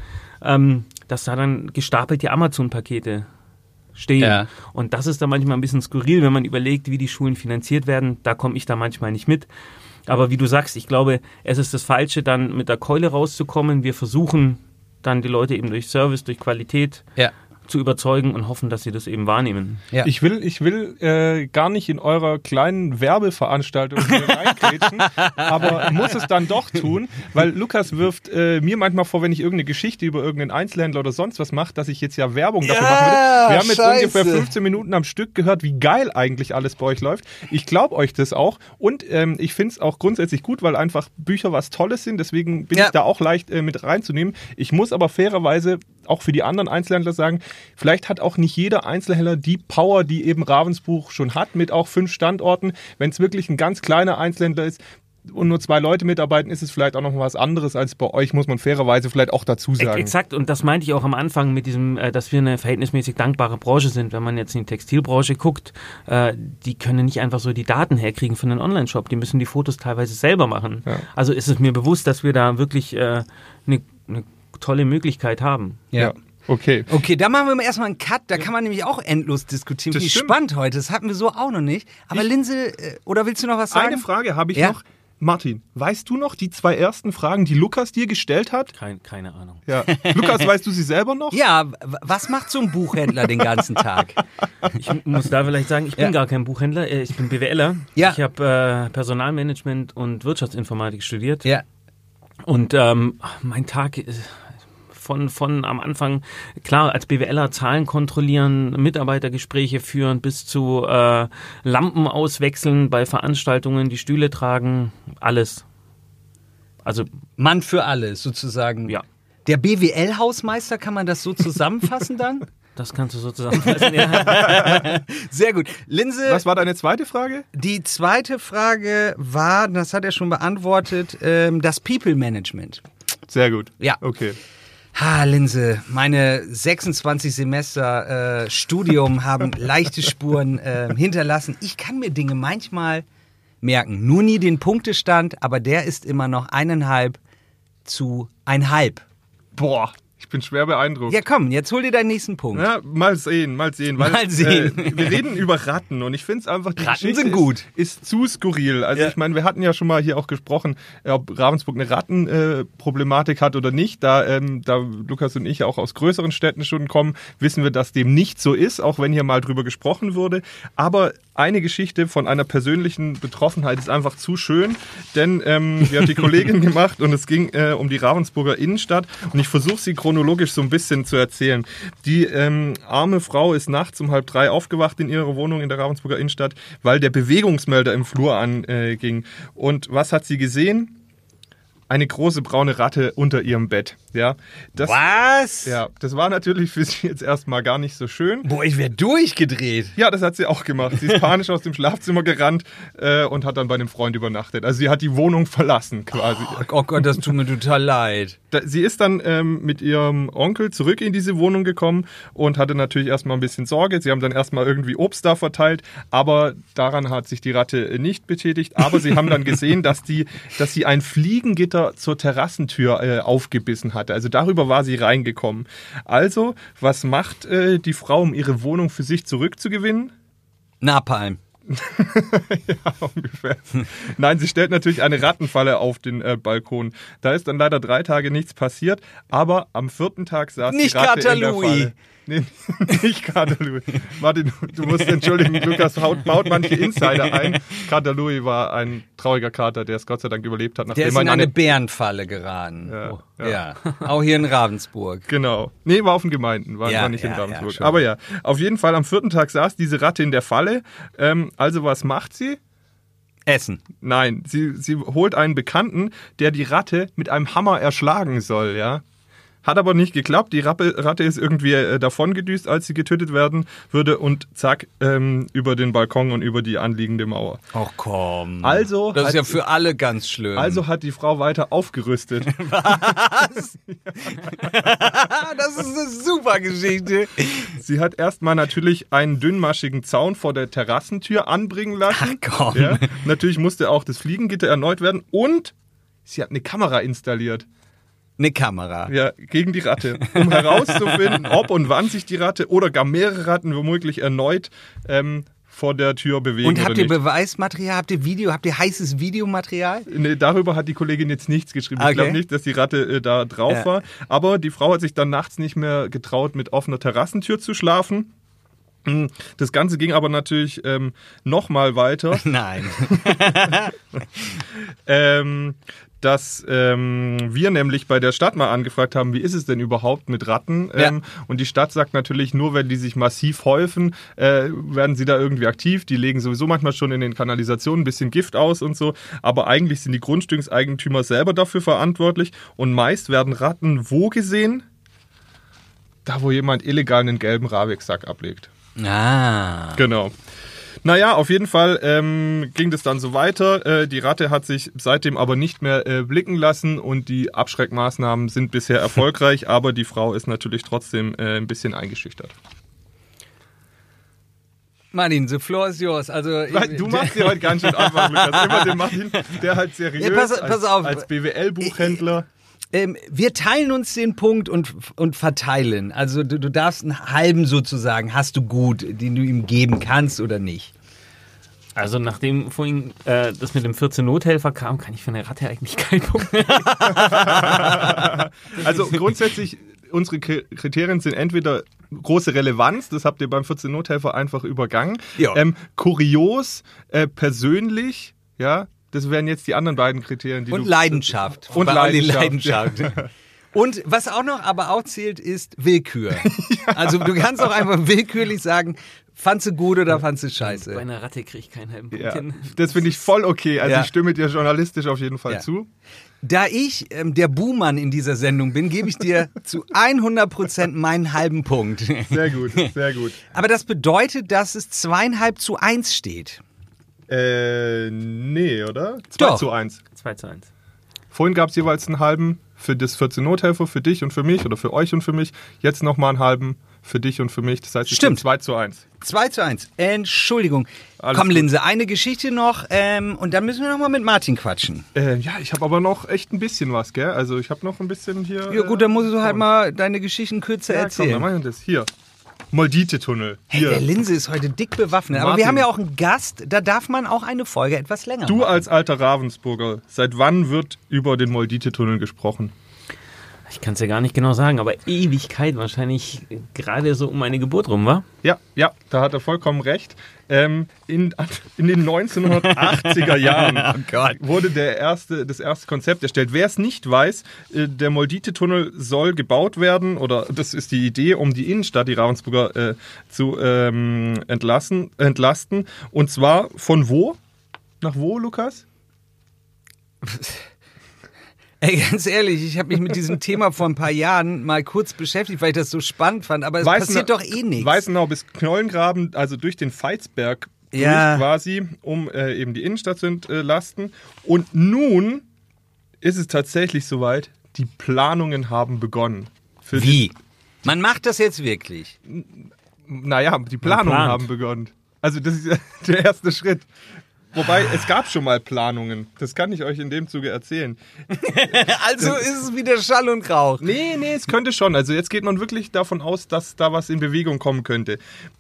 ähm, dass da dann gestapelt die Amazon-Pakete stehen. Ja. Und das ist dann manchmal ein bisschen skurril, wenn man überlegt, wie die Schulen finanziert werden. Da komme ich da manchmal nicht mit. Aber wie du sagst, ich glaube, es ist das Falsche, dann mit der Keule rauszukommen. Wir versuchen dann die Leute eben durch Service, durch Qualität Ja. Zu überzeugen und hoffen, dass sie das eben wahrnehmen. Ja. Ich will, ich will äh, gar nicht in eurer kleinen Werbeveranstaltung hier reingrätschen, aber muss es dann doch tun, weil Lukas wirft äh, mir manchmal vor, wenn ich irgendeine Geschichte über irgendeinen Einzelhändler oder sonst was mache, dass ich jetzt ja Werbung dafür Ja, machen würde. Wir haben jetzt scheiße. ungefähr 15 Minuten am Stück gehört, wie geil eigentlich alles bei euch läuft. Ich glaube euch das auch und ähm, ich finde es auch grundsätzlich gut, weil einfach Bücher was Tolles sind, deswegen bin Ja. ich da auch leicht äh, mit reinzunehmen. Ich muss aber fairerweise auch für die anderen Einzelhändler sagen, vielleicht hat auch nicht jeder Einzelhändler die Power, die eben Ravensbuch schon hat, mit auch fünf Standorten. Wenn es wirklich ein ganz kleiner Einzelhändler ist und nur zwei Leute mitarbeiten, ist es vielleicht auch noch was anderes als bei euch, muss man fairerweise vielleicht auch dazu sagen. Exakt, und das meinte ich auch am Anfang mit diesem, äh, dass wir eine verhältnismäßig dankbare Branche sind. Wenn man jetzt in die Textilbranche guckt, äh, die können nicht einfach so die Daten herkriegen von einem Online-Shop. Die müssen die Fotos teilweise selber machen. Ja. Also ist es mir bewusst, dass wir da wirklich äh, eine, eine tolle Möglichkeit haben. ja. Okay. Okay, da machen wir erstmal einen Cut. Da kann man nämlich auch endlos diskutieren. Das stimmt. spannend heute. Das hatten wir so auch noch nicht. Aber Ich- Linse, äh, oder willst du noch was sagen? Eine Frage habe ich Ja? noch. Martin, weißt du noch die zwei ersten Fragen, die Lukas dir gestellt hat? Kein, keine Ahnung. Ja. Lukas, weißt du sie selber noch? Ja, was macht so ein Buchhändler den ganzen Tag? Ich muss da vielleicht sagen, ich bin Ja. gar kein Buchhändler, äh, ich bin BWLer. Ja. Ich habe äh, Personalmanagement und Wirtschaftsinformatik studiert. Ja. Und ähm, mein Tag ist von, von am Anfang, klar, als BWLer Zahlen kontrollieren, Mitarbeitergespräche führen, bis zu äh, Lampen auswechseln bei Veranstaltungen, die Stühle tragen, alles. Also, Mann für alles, sozusagen. ja, Der BWL-Hausmeister, kann man das so zusammenfassen dann? das kannst du so zusammenfassen. ja. Sehr gut. Linse, Was war deine zweite Frage? die zweite Frage war, das hat er schon beantwortet, ähm, das People-Management. Sehr gut. Ja. Okay. Ha, Linse, meine 26 Semester äh, Studium haben leichte Spuren äh, hinterlassen. Ich kann mir Dinge manchmal merken. Nur nie den Punktestand, aber der ist immer noch eineinhalb zu einhalb. Boah, ich bin schwer beeindruckt. Ja, komm, jetzt hol dir deinen nächsten Punkt. Ja, mal sehen, mal sehen. Weil, Mal sehen. Äh, wir reden über Ratten und ich finde es einfach, die Ratten Geschichte sind gut. Ist, ist zu skurril. Also Ja. ich meine, wir hatten ja schon mal hier auch gesprochen, äh, ob Ravensburg eine Rattenproblematik äh, hat oder nicht. Da, ähm, da Lukas und ich auch aus größeren Städten schon kommen, wissen wir, dass dem nicht so ist, auch wenn hier mal drüber gesprochen wurde. Aber eine Geschichte von einer persönlichen Betroffenheit ist einfach zu schön, denn ähm, die hat die Kollegin gemacht und es ging äh, um die Ravensburger Innenstadt und ich versuche sie chronologisch so ein bisschen zu erzählen. Die ähm, arme Frau ist nachts um halb drei aufgewacht in ihrer Wohnung in der Ravensburger Innenstadt, weil der Bewegungsmelder im Flur anging. Ging. und was hat sie gesehen? Eine große braune Ratte unter ihrem Bett. Ja, das, Was? ja, das war natürlich für sie jetzt erstmal gar nicht so schön. Boah, ich werde durchgedreht. Ja, das hat sie auch gemacht. Sie ist panisch aus dem Schlafzimmer gerannt äh, und hat dann bei einem Freund übernachtet. Also sie hat die Wohnung verlassen quasi. Oh Gott, das tut mir total leid. Da, sie ist dann ähm, mit ihrem Onkel zurück in diese Wohnung gekommen und hatte natürlich erstmal ein bisschen Sorge. Sie haben dann erstmal irgendwie Obst da verteilt, aber daran hat sich die Ratte nicht betätigt. Aber sie haben dann gesehen, dass, die, dass sie ein Fliegengitter zur Terrassentür äh, aufgebissen hatte. Also darüber war sie reingekommen. Also, was macht äh, die Frau, um ihre Wohnung für sich zurückzugewinnen? Napalm. ja, ungefähr. Nein, sie stellt natürlich eine Rattenfalle auf den äh, Balkon. Da ist dann leider drei Tage nichts passiert, aber am vierten Tag saß Nicht die Ratte in der. Falle. Nee, nicht Kater Louis. Martin, du musst entschuldigen, Lukas haut, baut manche Insider ein. Kater Louis war ein trauriger Kater, der es Gott sei Dank überlebt hat, Der nachdem ist er in in eine eine... Bärenfalle geraten. Ja, Ja. ja. Auch hier in Ravensburg. Genau. Nee, war auf den Gemeinden, war, Ja, war nicht in Ravensburg. Aber ja, auf jeden Fall am vierten Tag saß diese Ratte in der Falle. Ähm, also was macht sie? Essen. Nein, sie, sie holt einen Bekannten, der die Ratte mit einem Hammer erschlagen soll, ja. Hat aber nicht geklappt. Die Rappe, Ratte ist irgendwie äh, davongedüst, als sie getötet werden würde und zack, ähm, über den Balkon und über die anliegende Mauer. Ach komm. Also Das ist ja für alle ganz schlimm. Also hat die Frau weiter aufgerüstet. das ist eine super Geschichte. sie hat erstmal natürlich einen dünnmaschigen Zaun vor der Terrassentür anbringen lassen. Ach komm. Ja, natürlich musste auch das Fliegengitter erneut werden und sie hat eine Kamera installiert. Eine Kamera. Ja, gegen die Ratte. Um herauszufinden, ob und wann sich die Ratte oder gar mehrere Ratten womöglich erneut ähm, vor der Tür bewegen Und habt ihr nicht. Beweismaterial, habt ihr Video, habt ihr heißes Videomaterial? Nee, darüber hat die Kollegin jetzt nichts geschrieben. Ich Okay. glaube nicht, dass die Ratte äh, da drauf Ja. war. Aber die Frau hat sich dann nachts nicht mehr getraut, mit offener Terrassentür zu schlafen. Mm, Das Ganze ging aber natürlich ähm, noch mal weiter. Nein. ähm, dass ähm, wir nämlich bei der Stadt mal angefragt haben, wie ist es denn überhaupt mit Ratten? Ja. Ähm, und die Stadt sagt natürlich, nur wenn die sich massiv häufen, äh, werden sie da irgendwie aktiv. Die legen sowieso manchmal schon in den Kanalisationen ein bisschen Gift aus und so. Aber eigentlich sind die Grundstückseigentümer selber dafür verantwortlich. Und meist werden Ratten wo gesehen? Da, wo jemand illegal einen gelben Raviksack ablegt. Ah. Genau. Naja, auf jeden Fall ähm, ging das dann so weiter. Äh, die Ratte hat sich seitdem aber nicht mehr äh, blicken lassen und die Abschreckmaßnahmen sind bisher erfolgreich, aber die Frau ist natürlich trotzdem äh, ein bisschen eingeschüchtert. Martin, the floor is yours. Also, Du machst dir heute ganz schön einfach, Lukas. Immer den Martin, der halt seriös Ja, pass- pass als, auf. als BWL-Buchhändler. Ähm, wir teilen uns den Punkt und, und verteilen. Also du, du darfst einen halben sozusagen, hast du gut, den du ihm geben kannst oder nicht. Also nachdem vorhin äh, das mit dem 14 Nothelfer kam, kann ich für eine Ratte eigentlich keinen Punkt mehr. Also grundsätzlich, unsere Kriterien sind entweder große Relevanz, das habt ihr beim 14 Nothelfer einfach übergangen. Ja. Ähm, kurios, äh, persönlich, ja, das wären jetzt die anderen beiden Kriterien, die Und du. Leidenschaft. Und Leidenschaft, Leidenschaft. Und was auch noch aber auch zählt, ist Willkür. Also du kannst auch einfach willkürlich sagen, fandst du gut oder fandst du Bei scheiße. einer Ratte kriege ich keinen halben Punkt Ja, hin. das finde ich voll okay. Also Ja. ich stimme dir journalistisch auf jeden Fall Ja. zu. Da ich ähm, der Buhmann in dieser Sendung bin, gebe ich dir zu 100% meinen halben Punkt. Sehr gut, sehr gut. Aber das bedeutet, dass es zweieinhalb zu eins steht. Äh, nee, oder? 2 Doch. zu 1. 2 zu 1. Vorhin gab es jeweils einen halben für das 14 Nothelfer, für dich und für mich oder für euch und für mich. Jetzt nochmal einen halben für dich und für mich. Das heißt, es Stimmt. steht 2 zu 1. 2 zu 1. Entschuldigung. Alles Komm, gut. Linse, eine Geschichte noch ähm, und dann müssen wir noch mal mit Martin quatschen. Äh, ja, ich habe aber noch echt ein bisschen was, gell? Also ich habe noch ein bisschen hier. Ja gut, dann musst du halt äh, mal deine Geschichten kürzer ja, komm, erzählen. dann machen wir das. Hier. Moldite-Tunnel. Hey, der Linse ist heute dick bewaffnet. Aber wir Martin. haben ja auch einen Gast, da darf man auch eine Folge etwas länger Du machen. als alter Ravensburger, seit wann wird über den Moldite-Tunnel gesprochen? Ich kann es ja gar nicht genau sagen, aber Ewigkeit wahrscheinlich gerade so um meine Geburt rum war. Ja, ja, da hat er vollkommen recht. Ähm, in, in den 1980er Jahren Oh wurde der erste, das erste Konzept erstellt. Wer es nicht weiß, äh, der Moldite-Tunnel soll gebaut werden, oder das ist die Idee, um die Innenstadt, die Ravensburger, äh, zu ähm, entlassen, entlasten. Und zwar von wo? Nach wo, Lukas? Ey, ganz ehrlich, ich habe mich mit diesem Thema vor ein paar Jahren mal kurz beschäftigt, weil ich das so spannend fand. Aber es passiert doch eh nichts. Weißenau bis Knollengraben, also durch den Veitsberg durch Ja. quasi, um äh, eben die Innenstadt zu entlasten. Und nun ist es tatsächlich soweit, die Planungen haben begonnen. Für Wie? Man macht das jetzt wirklich. Naja, die Planungen haben begonnen. Also das ist der erste Schritt. Wobei, es gab schon mal Planungen. Das kann ich euch in dem Zuge erzählen. Also ist es wieder Schall und Rauch. Nee, nee, es könnte schon. Also jetzt geht man wirklich davon aus, dass da was in Bewegung kommen könnte.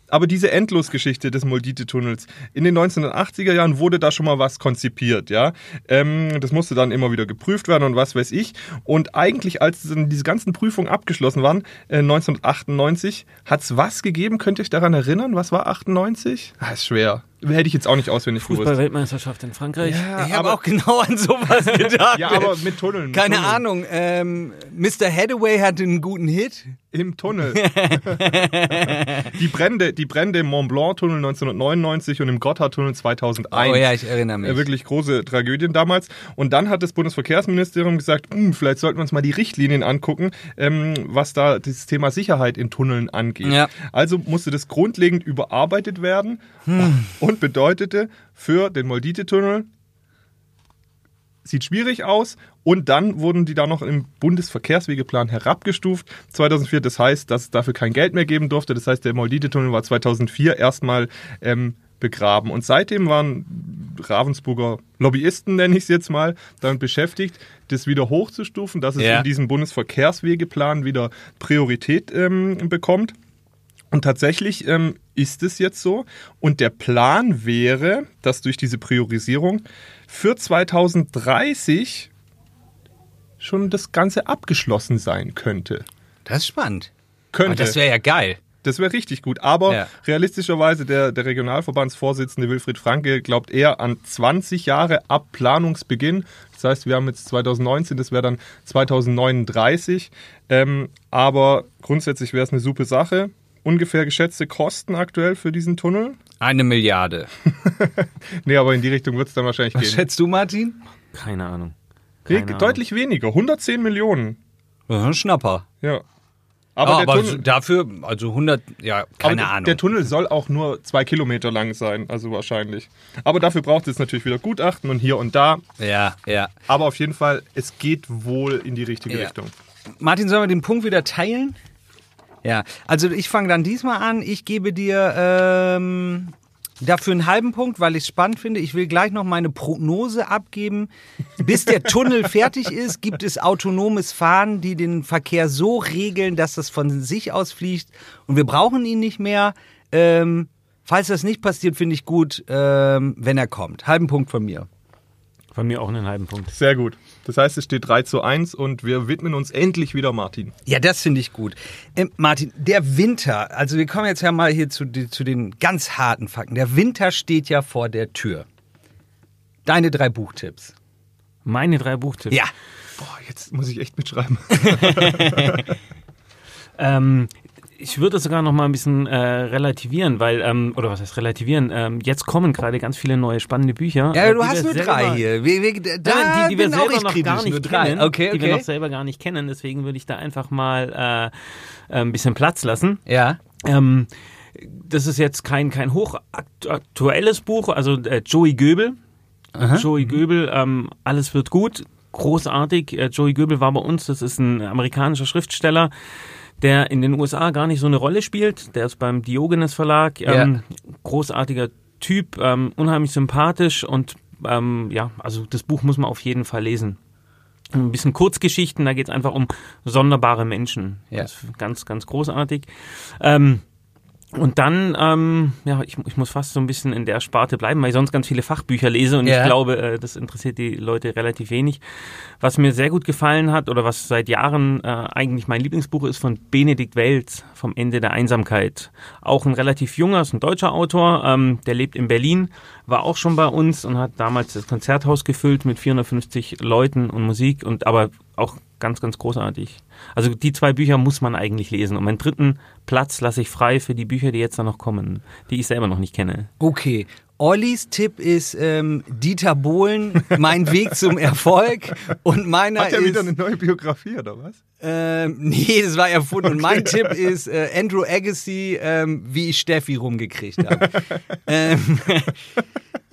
Aber diese Endlosgeschichte des Moldite-Tunnels, in den 1980er Jahren wurde da schon mal was konzipiert, ja. Ähm, das musste dann immer wieder geprüft werden und was weiß ich. Und eigentlich, als dann diese ganzen Prüfungen abgeschlossen waren, äh, 1998, hat es was gegeben? Könnt ihr euch daran erinnern? Was war 98? Ah, ist schwer. Hätte ich jetzt auch nicht auswendig gewusst. Fußball-Weltmeisterschaft in Frankreich. Ich habe auch genau an sowas gedacht. Ja, aber mit Tunneln. mit Keine Tunneln. Ahnung. Ähm, Mr. Hathaway hatte einen guten Hit. Im Tunnel. die, Brände, die Brände im Mont Blanc-Tunnel 1999 und im Gotthardtunnel 2001. Oh ja, ich erinnere mich. Wirklich große Tragödien damals. Und dann hat das Bundesverkehrsministerium gesagt, "Hm, vielleicht sollten wir uns mal die Richtlinien angucken, ähm, was da das Thema Sicherheit in Tunneln angeht. Ja. Also musste das grundlegend überarbeitet werden Hm. und bedeutete für den Moldite-Tunnel sieht schwierig aus. Und dann wurden die da noch im Bundesverkehrswegeplan herabgestuft 2004. Das heißt, dass es dafür kein Geld mehr geben durfte. Das heißt, der Moldite-Tunnel war 2004 erstmal ähm, begraben. Und seitdem waren Ravensburger Lobbyisten, nenne ich es jetzt mal, damit beschäftigt, das wieder hochzustufen, dass es Ja. in diesem Bundesverkehrswegeplan wieder Priorität ähm, bekommt. Und tatsächlich ähm, ist es jetzt so. Und der Plan wäre, dass durch diese Priorisierung für 2030 schon das Ganze abgeschlossen sein könnte. Das ist spannend. Könnte. Aber das wäre ja geil. Das wäre richtig gut. Aber Ja. realistischerweise, der, der Regionalverbandsvorsitzende Wilfried Franke glaubt eher an 20 Jahre ab Planungsbeginn. Das heißt, wir haben jetzt 2019, das wäre dann 2039. Ähm, aber grundsätzlich wäre es eine super Sache. Ungefähr geschätzte Kosten aktuell für diesen Tunnel? Eine Milliarde. Nee, aber in die Richtung wird es dann wahrscheinlich Was gehen. schätzt du, Martin? Keine Ahnung. Keine Ahnung. deutlich weniger. 110 Millionen. Das ist ein Schnapper. Ja. Aber, der, aber Tunnel, dafür, also 100, ja, keine der- Ahnung. der Tunnel soll auch nur zwei Kilometer lang sein, also wahrscheinlich. Aber dafür braucht es natürlich wieder Gutachten und hier und da. ja, ja. Aber auf jeden Fall, es geht wohl in die richtige Ja. Richtung. Martin, sollen wir den Punkt wieder teilen? Ja, also ich fange dann diesmal an. Ich gebe dir ähm, dafür einen halben Punkt, weil ich es spannend finde. Ich will gleich noch meine Prognose abgeben. Bis der Tunnel fertig ist, gibt es autonomes Fahren, die den Verkehr so regeln, dass das von sich aus fliegt. Und wir brauchen ihn nicht mehr. Ähm, falls das nicht passiert, finde ich gut, ähm, wenn er kommt. Halben Punkt von mir. Von mir auch einen halben Punkt. Sehr gut. Das heißt, es steht 3 zu 1 und wir widmen uns endlich wieder Martin. Ja, das finde ich gut. Ähm, Martin, der Winter, also wir kommen jetzt ja mal hier zu, die- zu den ganz harten Fakten. Der Winter steht ja vor der Tür. Deine drei Buchtipps. Meine drei Buchtipps. Ja. Boah, jetzt muss ich echt mitschreiben. Ähm, ich würde sogar noch mal ein bisschen äh, relativieren, weil, ähm, oder was heißt relativieren? Ähm, jetzt kommen gerade ganz viele neue spannende Bücher. Ja, äh, du hast nur selber- drei hier. Wir, wir, da Nein, die, die wir selber noch kritisch, gar nicht kennen, Okay, die wir okay. noch selber gar nicht kennen. Deswegen würde ich da einfach mal äh, ein bisschen Platz lassen. Ja. Ähm, das ist jetzt kein, kein hochaktuelles Buch, also äh, Joey Göbel. Joey Göbel, ähm, alles wird gut, großartig. Äh, Joey Göbel war bei uns, das ist ein amerikanischer Schriftsteller, der in den USA gar nicht so eine Rolle spielt. Der ist beim Diogenes Verlag, ähm, großartiger Typ, ähm, unheimlich sympathisch und ähm, ja, also das Buch muss man auf jeden Fall lesen. Ein bisschen Kurzgeschichten, da geht es einfach um sonderbare Menschen. Ja. Das ist ganz, ganz großartig. Ähm, und dann, ähm, ja, ich, ich muss fast so ein bisschen in der Sparte bleiben, weil ich sonst ganz viele Fachbücher lese und Ja. ich glaube, äh, das interessiert die Leute relativ wenig. Was mir sehr gut gefallen hat oder was seit Jahren äh, eigentlich mein Lieblingsbuch ist von Benedikt Welz, Vom Ende der Einsamkeit. Auch ein relativ junger, ist ein deutscher Autor, ähm, der lebt in Berlin, war auch schon bei uns und hat damals das Konzerthaus gefüllt mit 450 Leuten und Musik und aber auch ganz, ganz großartig. Also die zwei Bücher muss man eigentlich lesen. Und meinen dritten Platz lasse ich frei für die Bücher, die jetzt da noch kommen, die ich selber noch nicht kenne. Okay. Ollis Tipp ist ähm, Dieter Bohlen, mein Weg zum Erfolg. Und meiner Hat er ist. wieder eine neue Biografie oder was? Ähm, nee, das war erfunden. Und mein Tipp ist äh, Andrew Agassi, ähm, wie ich Steffi rumgekriegt habe. ähm,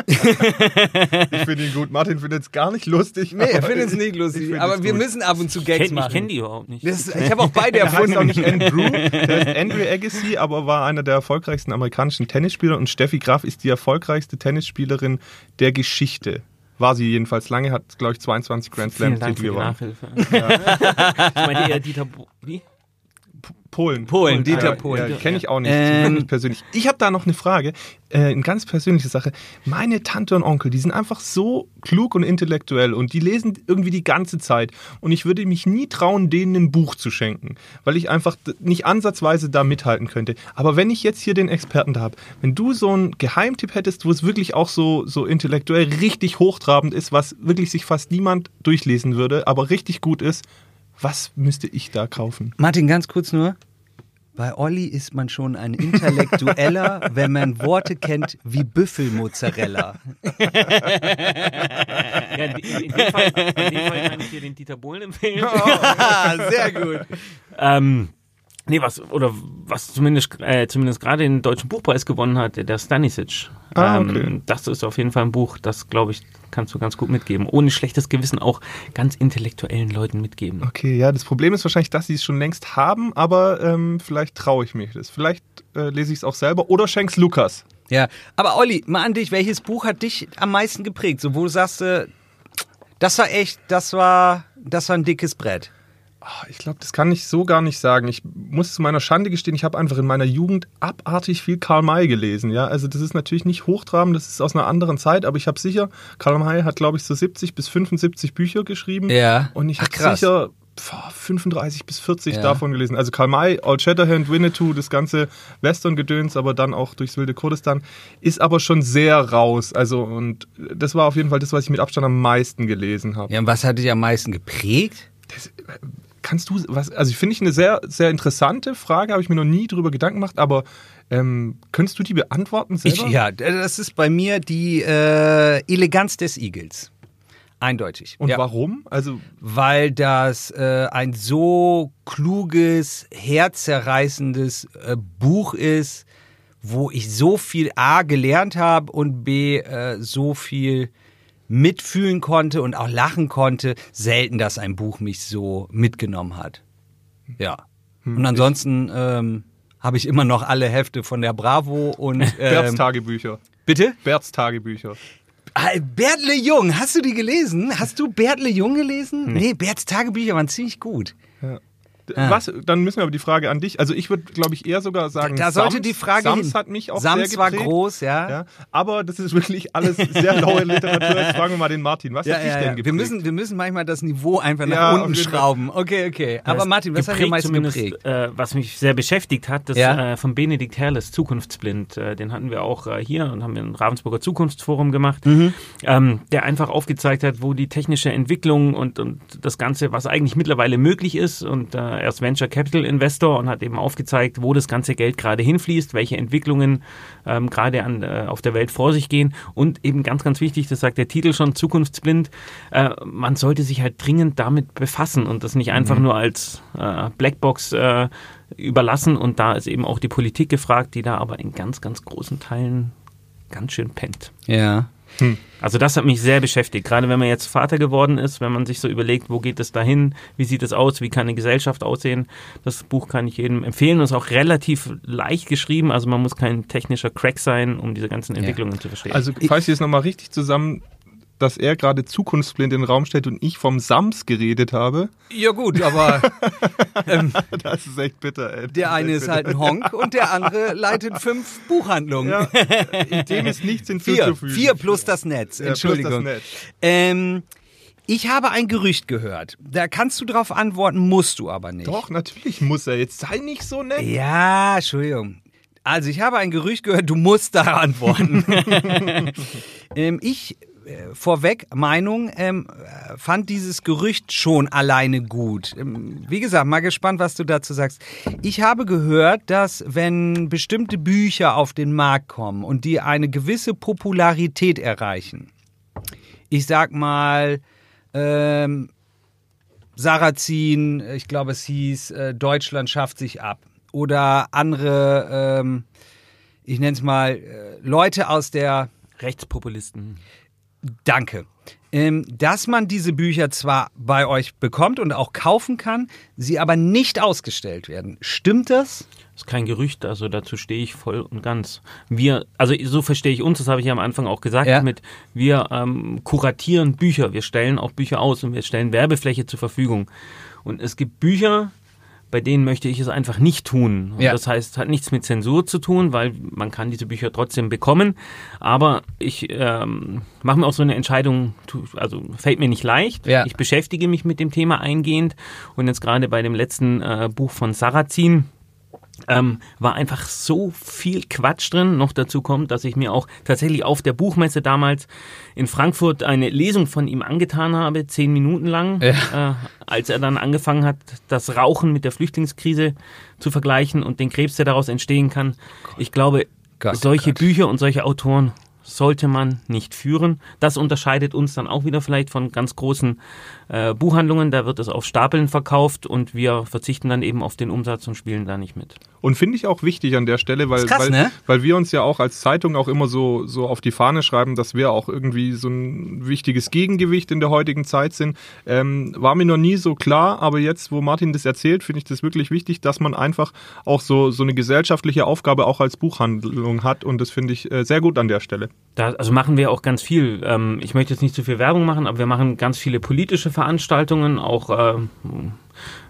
Ich finde ihn gut. Martin findet es gar nicht lustig. nee, ich aber finde es nicht ich lustig. Aber wir gut. müssen ab und zu Ich Gags kenne machen. kenn die überhaupt nicht. Das, ich habe auch beide Der heißt auch erfunden. nicht Andrew, der ist Andrew Agassi, aber war einer der erfolgreichsten amerikanischen Tennisspieler und Steffi Graf ist die erfolgreichste Tennisspielerin der Geschichte. War sie jedenfalls lange, hat, glaube ich, 22 Grand Vielen Slam Dank für Titel die gewonnen. Nachhilfe. ich meinte eher Dieter Bo wie? Polen. Polen, Dieter ja, Polen. Ja, Kenne ich auch nicht, Ähm, nicht persönlich. Ich habe da noch eine Frage, äh, eine ganz persönliche Sache. Meine Tante und Onkel, die sind einfach so klug und intellektuell und die lesen irgendwie die ganze Zeit. Und ich würde mich nie trauen, denen ein Buch zu schenken, weil ich einfach nicht ansatzweise da mithalten könnte. Aber wenn ich jetzt hier den Experten da habe, wenn du so einen Geheimtipp hättest, wo es wirklich auch so, so intellektuell richtig hochtrabend ist, was wirklich sich fast niemand durchlesen würde, aber richtig gut ist, was müsste ich da kaufen? Martin, ganz kurz nur. Bei Olli ist man schon ein Intellektueller, wenn man Worte kennt wie Büffelmozzarella. Ja, in, in, dem Fall, in dem Fall kann ich dir den Dieter Bohlen empfehlen. Ah, sehr gut. Ähm, nee, was, oder was zumindest, äh, zumindest gerade den Deutschen Buchpreis gewonnen hat, der Stanisic. Ah, ähm, okay. Das ist auf jeden Fall ein Buch, das, glaube ich, kannst du ganz gut mitgeben. Ohne schlechtes Gewissen auch ganz intellektuellen Leuten mitgeben. Okay, ja, das Problem ist wahrscheinlich, dass sie es schon längst haben, aber ähm, vielleicht traue ich mich das. Vielleicht äh, lese ich es auch selber oder schenk's Lukas. Ja, aber Olli, mal an dich, welches Buch hat dich am meisten geprägt? So, wo du sagst, äh, das war echt, das war, das war ein dickes Brett. Ah, Ich glaube, das kann ich so gar nicht sagen. Ich muss zu meiner Schande gestehen, ich habe einfach in meiner Jugend abartig viel Karl May gelesen. Ja, also das ist natürlich nicht hochtrabend, das ist aus einer anderen Zeit, aber ich habe sicher, Karl May hat, glaube ich, so 70 bis 75 Bücher geschrieben. Ja. Und ich habe sicher pf, 35 bis 40 Ja. davon gelesen. Also Karl May, Old Shatterhand, Winnetou, das ganze Western-Gedöns, aber dann auch durchs wilde Kurdistan, ist aber schon sehr raus. Also und das war auf jeden Fall das, was ich mit Abstand am meisten gelesen habe. Ja, und was hat dich am meisten geprägt? Kannst du, was, also ich finde ich eine sehr, sehr interessante Frage, habe ich mir noch nie drüber Gedanken gemacht, aber ähm, könntest du die beantworten selber? Ich, ja, das ist bei mir die äh, Eleganz des Igels. Eindeutig. Und ja. warum? Also, Weil das äh, ein so kluges, herzzerreißendes äh, Buch ist, wo ich so viel A gelernt habe und B äh, so viel mitfühlen konnte und auch lachen konnte. Selten, dass ein Buch mich so mitgenommen hat. Ja. Hm, Und ansonsten ähm, habe ich immer noch alle Hefte von der Bravo und Berts ähm, Tagebücher. bitte. Berts Tagebücher. Ah, Bertle Jung, hast du die gelesen? Hast du Bertle Jung gelesen? Nee, Berts Tagebücher waren ziemlich gut. Ah. Was, dann müssen wir aber die Frage an dich. Also ich würde, glaube ich, eher sogar sagen, Da sollte Sams, die Frage Sams hin. hat mich auch Sams sehr war geprägt. groß, ja. Ja, aber das ist wirklich alles sehr laue Literatur. Jetzt fragen wir mal den Martin. Was Ja, hat dich ja, denn ja. geprägt? Wir, müssen, wir müssen manchmal das Niveau einfach nach unten schrauben. Okay, okay. Aber Martin, was hat dich am geprägt? Äh, was mich sehr beschäftigt hat, das Ja. äh, von Benedikt Herles, Zukunftsblind. Äh, den hatten wir auch äh, hier und haben wir ein Ravensburger Zukunftsforum gemacht, Mhm. ähm, der einfach aufgezeigt hat, wo die technische Entwicklung und, und das Ganze, was eigentlich mittlerweile möglich ist. Und äh, er ist Venture Capital Investor und hat eben aufgezeigt, wo das ganze Geld gerade hinfließt, welche Entwicklungen ähm, gerade an, äh, auf der Welt vor sich gehen. Und eben ganz, ganz wichtig, das sagt der Titel schon, Zukunftsblind, äh, man sollte sich halt dringend damit befassen und das nicht einfach nur als äh, Blackbox äh, überlassen. Und da ist eben auch die Politik gefragt, die da aber in ganz, ganz großen Teilen ganz schön pennt. Ja. Also das hat mich sehr beschäftigt, gerade wenn man jetzt Vater geworden ist, wenn man sich so überlegt, wo geht es dahin, wie sieht es aus, wie kann eine Gesellschaft aussehen. Das Buch kann ich jedem empfehlen. Und ist auch relativ leicht geschrieben, also man muss kein technischer Crack sein, um diese ganzen Entwicklungen zu verstehen. Also, falls ich es nochmal richtig zusammen, dass er gerade zukunftsblind in den Raum stellt und ich vom Sams geredet habe, Ja gut, aber das ist echt bitter, ey. der eine ist halt ein Honk und der andere leitet fünf Buchhandlungen. Ja, dem ist nichts Vier, hinzuzufügen. vier plus das Netz. Ja, plus das Entschuldigung. Netz. Ähm, ich habe ein Gerücht gehört. Da kannst du drauf antworten, musst du aber nicht. Doch, natürlich muss er. Jetzt sei nicht so nett. Ja, Entschuldigung. Also ich habe ein Gerücht gehört, du musst da antworten. ähm, ich vorweg Meinung ähm, äh, fand dieses Gerücht schon alleine gut. Ähm, wie gesagt, mal gespannt, was du dazu sagst. Ich habe gehört, dass wenn bestimmte Bücher auf den Markt kommen und die eine gewisse Popularität erreichen, ich sag mal ähm, Sarrazin, ich glaube es hieß äh, Deutschland schafft sich ab oder andere, ähm, ich nenne es mal äh, Leute aus der Rechtspopulisten. Danke. Ähm, dass man diese Bücher zwar bei euch bekommt und auch kaufen kann, sie aber nicht ausgestellt werden. Stimmt das? Das ist kein Gerücht, also dazu stehe ich voll und ganz. Wir, also so verstehe ich uns, das habe ich ja am Anfang auch gesagt, Ja. mit wir ähm, kuratieren Bücher, wir stellen auch Bücher aus und wir stellen Werbefläche zur Verfügung. Und es gibt Bücher, bei denen möchte ich es einfach nicht tun. Und Ja. Das heißt, hat nichts mit Zensur zu tun, weil man kann diese Bücher trotzdem bekommen. Aber ich ähm, mache mir auch so eine Entscheidung, also fällt mir nicht leicht. Ja. Ich beschäftige mich mit dem Thema eingehend. Und jetzt gerade bei dem letzten äh, Buch von Sarrazin, ähm, war einfach so viel Quatsch drin. Noch dazu kommt, dass ich mir auch tatsächlich auf der Buchmesse damals in Frankfurt eine Lesung von ihm angetan habe, zehn Minuten lang, äh, als er dann angefangen hat, das Rauchen mit der Flüchtlingskrise zu vergleichen und den Krebs, der daraus entstehen kann. Ich glaube, Gott, solche Gott. Bücher und solche Autoren sollte man nicht führen. Das unterscheidet uns dann auch wieder vielleicht von ganz großen äh, Buchhandlungen. Da wird es auf Stapeln verkauft und wir verzichten dann eben auf den Umsatz und spielen da nicht mit. Und finde ich auch wichtig an der Stelle, weil, krass, weil, ne? weil wir uns ja auch als Zeitung auch immer so, so auf die Fahne schreiben, dass wir auch irgendwie so ein wichtiges Gegengewicht in der heutigen Zeit sind. Ähm, war mir noch nie so klar, aber jetzt, wo Martin das erzählt, finde ich das wirklich wichtig, dass man einfach auch so, so eine gesellschaftliche Aufgabe auch als Buchhandlung hat und das finde ich äh, sehr gut an der Stelle. Da, also machen wir auch ganz viel. Ähm, ich möchte jetzt nicht zu viel Werbung machen, aber wir machen ganz viele politische Veranstaltungen. Auch ähm,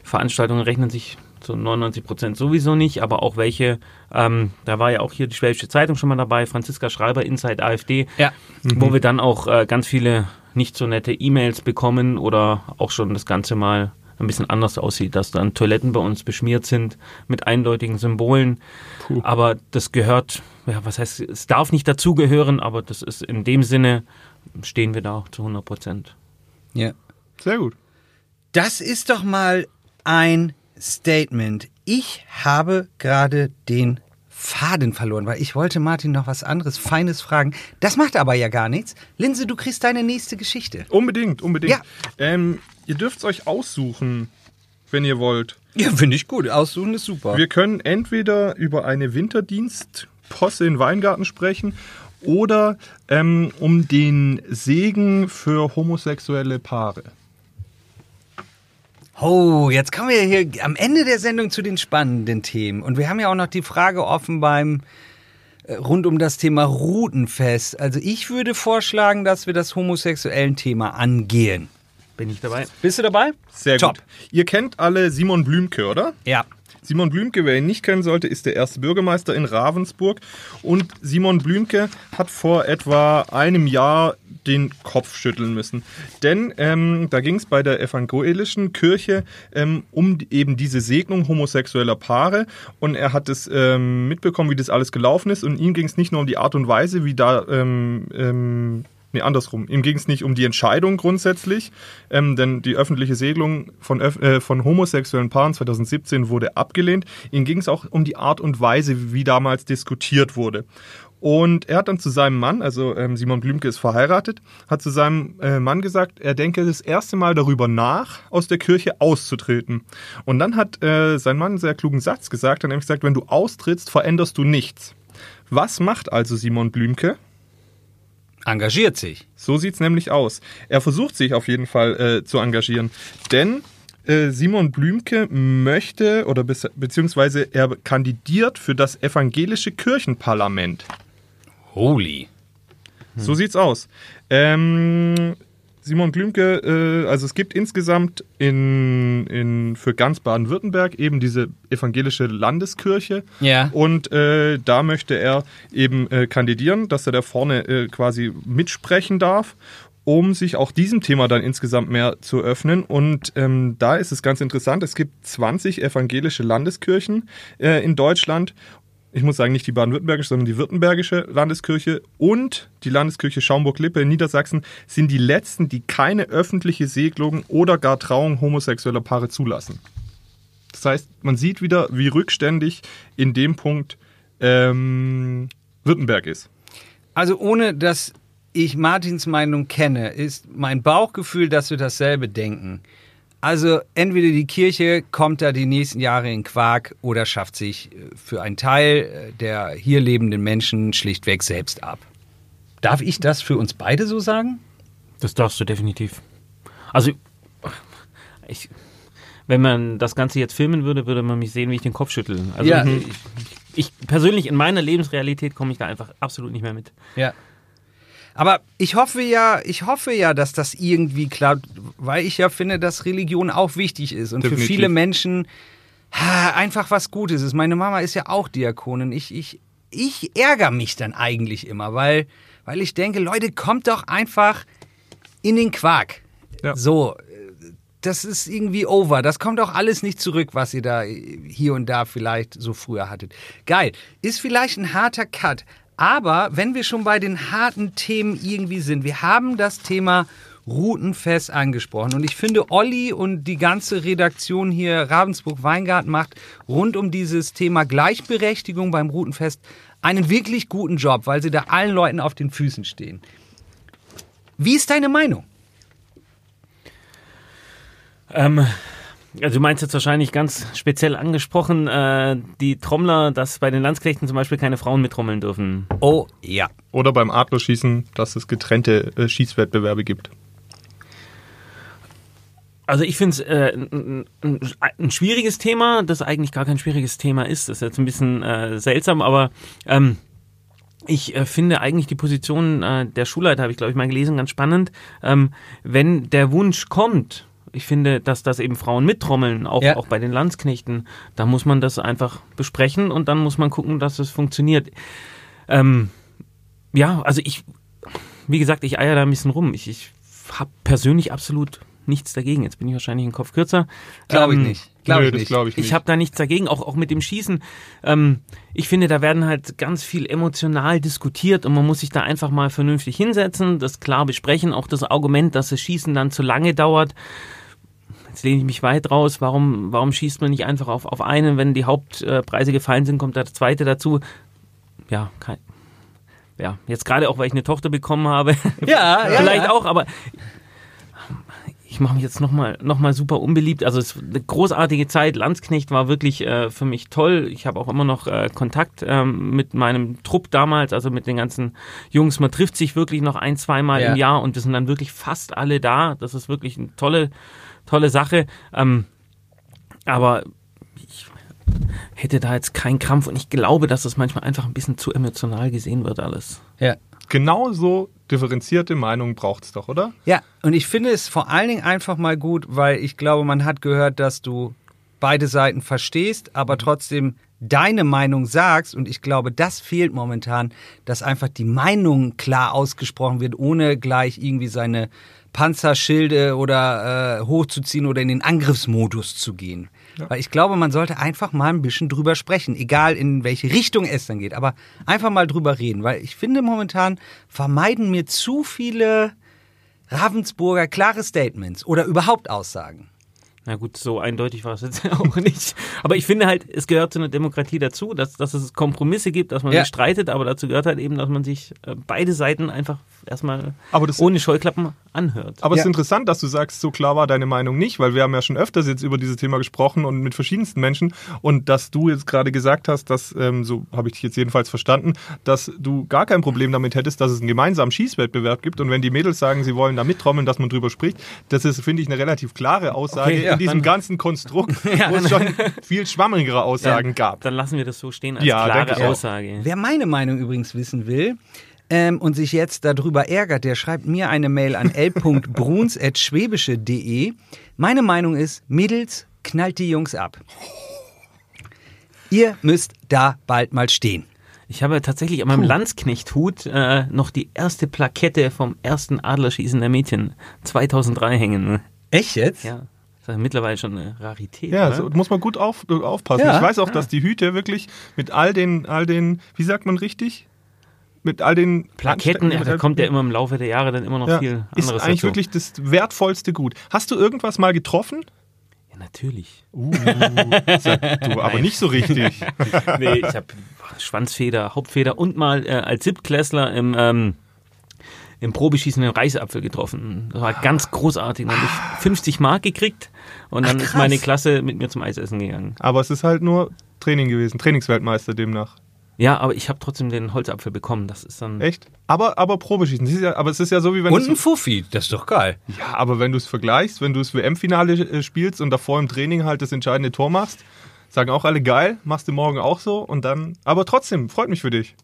Veranstaltungen rechnen sich zu 99 Prozent sowieso nicht, aber auch welche, ähm, da war ja auch hier die Schwäbische Zeitung schon mal dabei, Franziska Schreiber, Inside AfD, Ja. wo wir dann auch äh, ganz viele nicht so nette E-Mails bekommen oder auch schon das Ganze mal ein bisschen anders aussieht, dass dann Toiletten bei uns beschmiert sind mit eindeutigen Symbolen. Aber das gehört, ja, was heißt, es darf nicht dazugehören, aber das ist in dem Sinne, stehen wir da auch zu 100 Prozent. Ja. Sehr gut. Das ist doch mal ein Statement. Ich habe gerade den Faden verloren, weil ich wollte Martin noch was anderes Feines fragen. Das macht aber ja gar nichts. Linse, du kriegst deine nächste Geschichte. Unbedingt, unbedingt. Ja. Ähm, ihr dürft es euch aussuchen, wenn ihr wollt. Ja, finde ich gut. Aussuchen ist super. Wir können entweder über eine Winterdienstposse in Weingarten sprechen oder ähm, um den Segen für homosexuelle Paare. Oh, jetzt kommen wir hier am Ende der Sendung zu den spannenden Themen. Und wir haben ja auch noch die Frage offen beim äh, rund um das Thema Routenfest. Also ich würde vorschlagen, dass wir das homosexuellen Thema angehen. Bin ich dabei? Bist du dabei? Sehr Top. gut. Ihr kennt alle Simon Blümke, oder? Ja. Simon Blümke, wer ihn nicht kennen sollte, ist der erste Bürgermeister in Ravensburg. Und Simon Blümke hat vor etwa einem Jahr den Kopf schütteln müssen. Denn ähm, da ging es bei der evangelischen Kirche ähm, um eben diese Segnung homosexueller Paare. Und er hat es ähm, mitbekommen, wie das alles gelaufen ist. Und ihm ging es nicht nur um die Art und Weise, wie da ähm, ähm, Nee, andersrum. Ihm ging es nicht um die Entscheidung grundsätzlich, ähm, denn die öffentliche Segelung von, öff äh, von homosexuellen Paaren 2017 wurde abgelehnt. Ihm ging es auch um die Art und Weise, wie damals diskutiert wurde. Und er hat dann zu seinem Mann, also ähm, Simon Blümke ist verheiratet, hat zu seinem äh, Mann gesagt, er denke das erste Mal darüber nach, aus der Kirche auszutreten. Und dann hat äh, sein Mann einen sehr klugen Satz gesagt, hat nämlich gesagt, wenn du austrittst, veränderst du nichts. Was macht also Simon Blümke? Engagiert sich. So sieht's nämlich aus. Er versucht sich auf jeden Fall äh, zu engagieren, denn äh, Simon Blümke möchte oder be beziehungsweise er kandidiert für das evangelische Kirchenparlament. Holy. So sieht's aus. Ähm, Simon Blümke, äh, also es gibt insgesamt in, in, für ganz Baden-Württemberg eben diese evangelische Landeskirche. Ja. Und äh, da möchte er eben äh, kandidieren, dass er da vorne äh, quasi mitsprechen darf, um sich auch diesem Thema dann insgesamt mehr zu öffnen. Und ähm, da ist es ganz interessant, es gibt 20 evangelische Landeskirchen äh, in Deutschland. Ich muss sagen, nicht die baden-württembergische, sondern die württembergische Landeskirche und die Landeskirche Schaumburg-Lippe in Niedersachsen sind die letzten, die keine öffentliche Segnung oder gar Trauung homosexueller Paare zulassen. Das heißt, man sieht wieder, wie rückständig in dem Punkt ähm, Württemberg ist. Also ohne dass ich Martins Meinung kenne, ist mein Bauchgefühl, dass wir dasselbe denken. Also entweder die Kirche kommt da die nächsten Jahre in Quark oder schafft sich äh, für einen Teil äh, der hier lebenden Menschen schlichtweg selbst ab. Darf ich das für uns beide so sagen? Das darfst du definitiv. Also, ich, wenn man das Ganze jetzt filmen würde, würde man mich sehen, wie ich den Kopf schüttel. Also, Ja. ich, ich persönlich in meiner Lebensrealität komme ich da einfach absolut nicht mehr mit. Ja. Aber ich hoffe ja, ich hoffe ja, dass das irgendwie klappt, weil ich ja finde, dass Religion auch wichtig ist und Definitiv. für viele Menschen ha, einfach was Gutes ist. Meine Mama ist ja auch Diakonin. Ich, ich, ich ärgere mich dann eigentlich immer, weil, weil ich denke, Leute, kommt doch einfach in den Quark. Ja. So, das ist irgendwie over. Das kommt auch alles nicht zurück, was ihr da hier und da vielleicht so früher hattet. Geil. Ist vielleicht ein harter Cut. Aber wenn wir schon bei den harten Themen irgendwie sind, wir haben das Thema Routenfest angesprochen. Und ich finde, Olli und die ganze Redaktion hier Ravensburg-Weingarten macht rund um dieses Thema Gleichberechtigung beim Routenfest einen wirklich guten Job, weil sie da allen Leuten auf den Füßen stehen. Wie ist deine Meinung? Ähm, also du meinst jetzt wahrscheinlich ganz speziell angesprochen, äh, die Trommler, dass bei den Landsknechten zum Beispiel keine Frauen mittrommeln dürfen. Oh ja. Oder beim Adlerschießen, dass es getrennte äh, Schießwettbewerbe gibt. Also ich finde es äh, ein, ein, ein schwieriges Thema, das eigentlich gar kein schwieriges Thema ist. Das ist jetzt ein bisschen äh, seltsam, aber ähm, ich äh, finde eigentlich die Position äh, der Schulleiter, habe ich glaube ich mal gelesen, ganz spannend. Ähm, wenn der Wunsch kommt, ich finde, dass das eben Frauen mittrommeln, auch, Ja. auch bei den Landsknechten, da muss man das einfach besprechen und dann muss man gucken, dass es funktioniert. Ähm, ja, also ich, wie gesagt, ich eier da ein bisschen rum. Ich, ich habe persönlich absolut nichts dagegen. Jetzt bin ich wahrscheinlich einen Kopf kürzer. Glaube ich Ähm, nicht. Glaube Nö, ich glaube ich nicht. ich habe da nichts dagegen, auch, auch mit dem Schießen. Ähm, ich finde, da werden halt ganz viel emotional diskutiert und man muss sich da einfach mal vernünftig hinsetzen, das klar besprechen. Auch das Argument, dass das Schießen dann zu lange dauert. Jetzt lehne ich mich weit raus. Warum, warum schießt man nicht einfach auf, auf einen? Wenn die Hauptpreise gefallen sind, kommt der zweite dazu. Ja, kein, ja, jetzt gerade auch, weil ich eine Tochter bekommen habe. Ja, Vielleicht ja. auch, aber ich mache mich jetzt nochmal noch mal super unbeliebt. Also es war eine großartige Zeit. Landsknecht war wirklich äh, für mich toll. Ich habe auch immer noch äh, Kontakt ähm, mit meinem Trupp damals, also mit den ganzen Jungs. Man trifft sich wirklich noch ein, zweimal Ja. im Jahr und wir sind dann wirklich fast alle da. Das ist wirklich eine tolle, tolle Sache. Ähm, aber ich hätte da jetzt keinen Krampf und ich glaube, dass das manchmal einfach ein bisschen zu emotional gesehen wird alles. Ja. Genauso differenzierte Meinungen braucht es doch, oder? Ja, und ich finde es vor allen Dingen einfach mal gut, weil ich glaube, man hat gehört, dass du beide Seiten verstehst, aber trotzdem deine Meinung sagst. Und ich glaube, das fehlt momentan, dass einfach die Meinung klar ausgesprochen wird, ohne gleich irgendwie seine Panzerschilde oder äh, hochzuziehen oder in den Angriffsmodus zu gehen. Weil ich glaube, man sollte einfach mal ein bisschen drüber sprechen, egal in welche Richtung es dann geht, aber einfach mal drüber reden, weil ich finde momentan vermeiden mir zu viele Ravensburger klare Statements oder überhaupt Aussagen. Na gut, so eindeutig war es jetzt auch nicht. Aber ich finde halt, es gehört zu einer Demokratie dazu, dass, dass es Kompromisse gibt, dass man Ja. sich streitet, aber dazu gehört halt eben, dass man sich äh, beide Seiten einfach erstmal ohne Scheuklappen anhört. Aber es Ja. ist interessant, dass du sagst, so klar war deine Meinung nicht, weil wir haben ja schon öfters jetzt über dieses Thema gesprochen und mit verschiedensten Menschen und dass du jetzt gerade gesagt hast, dass, ähm, so habe ich dich jetzt jedenfalls verstanden, dass du gar kein Problem damit hättest, dass es einen gemeinsamen Schießwettbewerb gibt und wenn die Mädels sagen, sie wollen da mittrommeln, dass man drüber spricht, das ist, finde ich, eine relativ klare Aussage Okay, ja, in diesem dann- ganzen Konstrukt, wo es schon viel schwammigere Aussagen gab. Dann lassen wir das so stehen als Ja, klare. Aussage. Wer meine Meinung übrigens wissen will ähm, und sich jetzt darüber ärgert, der schreibt mir eine Mail an l.bruns.schwäbische.de. Meine Meinung ist, Mädels, knallt die Jungs ab. Ihr müsst da bald mal stehen. Ich habe tatsächlich an meinem Landsknechthut äh, noch die erste Plakette vom ersten Adlerschießen der Mädchen 2003 hängen. Echt jetzt? Ja, das ist ja mittlerweile schon eine Rarität. Ja, so muss man gut auf, aufpassen. Ja. Ich weiß auch, dass die Hüte wirklich mit all den, all den, wie sagt man richtig? Mit all den Plaketten, ja, da kommt ja immer im Laufe der Jahre dann immer noch Ja, viel ist anderes eigentlich dazu. wirklich das wertvollste Gut. Hast du irgendwas mal getroffen? Ja, natürlich. Uh, du, aber nicht so richtig. nee, ich habe Schwanzfeder, Hauptfeder und mal äh, als Siebtklässler im, ähm, im Probeschießen einen Reisapfel getroffen. Das war ganz großartig. Dann habe ich 50 Mark gekriegt und dann ist meine Klasse mit mir zum Eisessen gegangen. Aber es ist halt nur Training gewesen, Trainingsweltmeister demnach. Ja, aber ich habe trotzdem den Holzapfel bekommen. Das ist dann. Echt? Aber, aber Probeschießen. Das ist ja, aber es ist ja so, wie wenn Und ein Fuffi, das ist doch geil. Ja, aber wenn du es vergleichst, wenn du das WM-Finale äh, spielst und davor im Training halt das entscheidende Tor machst, sagen auch alle geil, machst du morgen auch so und dann. Aber trotzdem, freut mich für dich.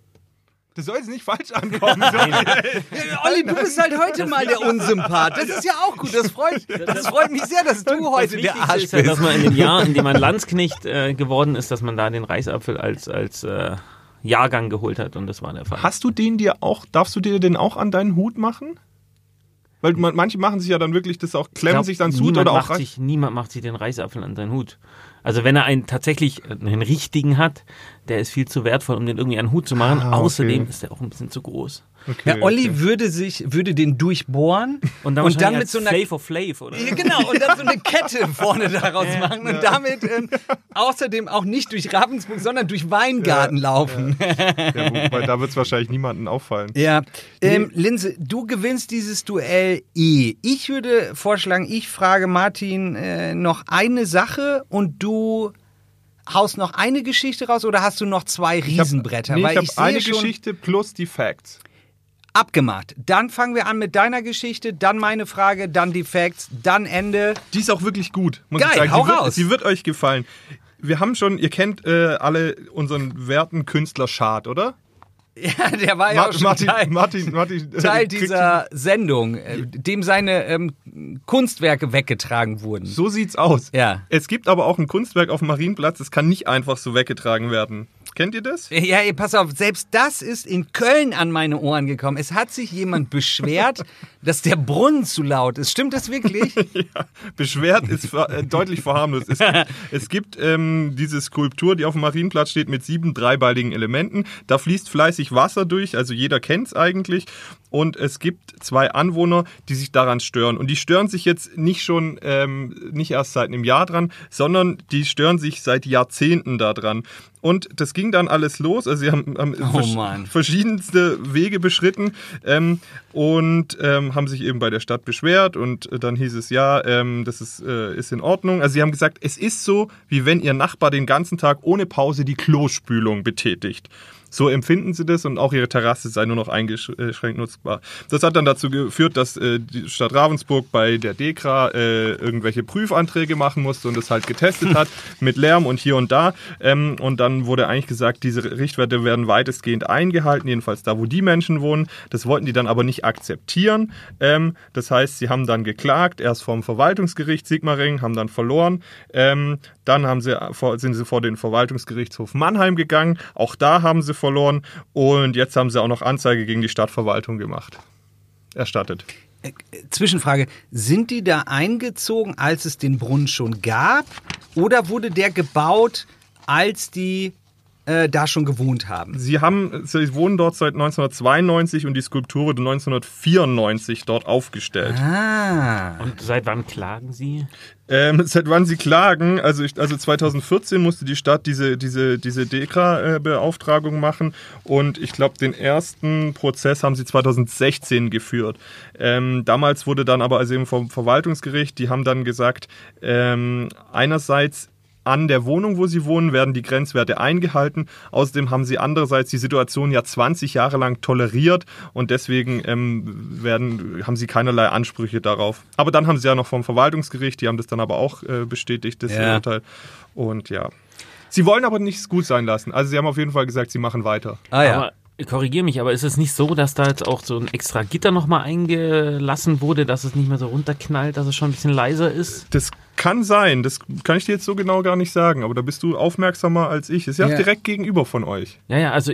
Das soll jetzt nicht falsch ankommen. Olli, du bist halt heute mal der Unsympath. Das ist ja auch gut. Das freut, das freut mich sehr, dass du heute das der Wichtigste Arsch ist ja, dass bist. man in dem Jahr, in dem man Landsknecht äh, geworden ist, dass man da den Reisapfel als, als äh, Jahrgang geholt hat und das war der Fall. Hast du den dir auch, darfst du dir den auch an deinen Hut machen? Weil man, manche machen sich ja dann wirklich das auch, klemmen glaub, sich dann zu niemand oder auch macht sich, niemand macht sich den Reisapfel an seinen Hut. Also wenn er einen tatsächlich äh, einen richtigen hat, der ist viel zu wertvoll, um den irgendwie an den Hut zu machen. Ah, okay. Außerdem ist der auch ein bisschen zu groß. Okay, Ja, Olli okay. würde sich, würde den durchbohren Und dann, und dann mit so einer Flavor Flav, oder? Ja, genau, und dann so eine Kette vorne daraus machen und damit ähm, außerdem auch nicht durch Ravensburg, sondern durch Weingarten laufen. Ja, wobei, da wird es wahrscheinlich niemandem auffallen. Ja, ähm, Linse, du gewinnst dieses Duell eh. Ich würde vorschlagen, ich frage Martin äh, noch eine Sache und du haust noch eine Geschichte raus oder hast du noch zwei Ich hab- Riesenbretter? Nee, ich habe sehe eine schon Geschichte plus die Facts. abgemacht. Dann fangen wir an mit deiner Geschichte, dann meine Frage, dann die Facts, dann Ende. Die ist auch wirklich gut, muss Geil, ich sagen. hau wird, raus. sie wird euch gefallen. Wir haben schon, ihr kennt äh, alle unseren werten Künstler Schad, oder? Ja, der war ja auch schon Martin, Teil, Martin, Martin, Teil kriegt- dieser Sendung, äh, dem seine ähm, Kunstwerke weggetragen wurden. So sieht's aus. Ja. Es gibt aber auch ein Kunstwerk auf dem Marienplatz, das kann nicht einfach so weggetragen werden. Kennt ihr das? Ja, ey, pass auf, selbst das ist in Köln an meine Ohren gekommen. Es hat sich jemand beschwert, dass der Brunnen zu laut ist. Stimmt das wirklich? ja, beschwert ist äh, deutlich verharmlost. Es, es gibt ähm, diese Skulptur, die auf dem Marienplatz steht, mit sieben dreibeiligen Elementen. Da fließt fleißig Wasser durch, also jeder kennt's eigentlich. Und es gibt zwei Anwohner, die sich daran stören. Und die stören sich jetzt nicht schon, ähm, nicht erst seit einem Jahr dran, sondern die stören sich seit Jahrzehnten daran. Und das ging dann alles los. Also sie haben, haben Oh Mann. verschiedenste Wege beschritten ähm, und ähm, haben sich eben bei der Stadt beschwert und äh, dann hieß es ja, ähm, das ist, äh, ist in Ordnung. Also sie haben gesagt, es ist so, wie wenn ihr Nachbar den ganzen Tag ohne Pause die Klospülung betätigt. So empfinden sie das und auch ihre Terrasse sei nur noch eingeschränkt nutzbar. Das hat dann dazu geführt, dass äh, die Stadt Ravensburg bei der DEKRA äh, irgendwelche Prüfanträge machen musste und das halt getestet hat mit Lärm und hier und da. Ähm, und dann wurde eigentlich gesagt, diese Richtwerte werden weitestgehend eingehalten, jedenfalls da, wo die Menschen wohnen. Das wollten die dann aber nicht akzeptieren. Ähm, das heißt, sie haben dann geklagt, erst vom Verwaltungsgericht Sigmaringen, haben dann verloren. Ähm, dann haben sie, vor- sind sie vor den Verwaltungsgerichtshof Mannheim gegangen. Auch da haben sie verloren. Und jetzt haben sie auch noch Anzeige gegen die Stadtverwaltung gemacht. Erstattet. Zwischenfrage, sind die da eingezogen, als es den Brunnen schon gab? Oder wurde der gebaut, als die äh, da schon gewohnt haben? Sie haben, sie wohnen dort seit 1992 und die Skulptur wurde 1994 dort aufgestellt. Ah. Und seit wann klagen Sie? Ähm, seit wann sie klagen, also, ich, also 2014 musste die Stadt diese, diese, diese DEKRA-Beauftragung machen und ich glaube, den ersten Prozess haben sie 2016 geführt. Ähm, damals wurde dann aber also eben vom Verwaltungsgericht, die haben dann gesagt, ähm, einerseits an der Wohnung, wo sie wohnen, werden die Grenzwerte eingehalten. Außerdem haben sie andererseits die Situation ja 20 Jahre lang toleriert und deswegen ähm, werden, haben sie keinerlei Ansprüche darauf. Aber dann haben sie ja noch vom Verwaltungsgericht, die haben das dann aber auch äh, bestätigt, das Ja. Urteil. Und ja. Sie wollen aber nichts gut sein lassen. Also sie haben auf jeden Fall gesagt, sie machen weiter. Ah ja. Aber korrigiere mich, aber ist es nicht so, dass da jetzt auch so ein extra Gitter nochmal eingelassen wurde, dass es nicht mehr so runterknallt, dass es schon ein bisschen leiser ist? Das kann sein, das kann ich dir jetzt so genau gar nicht sagen, aber da bist du aufmerksamer als ich. Ist ja, Ja. direkt gegenüber von euch. Ja, ja, also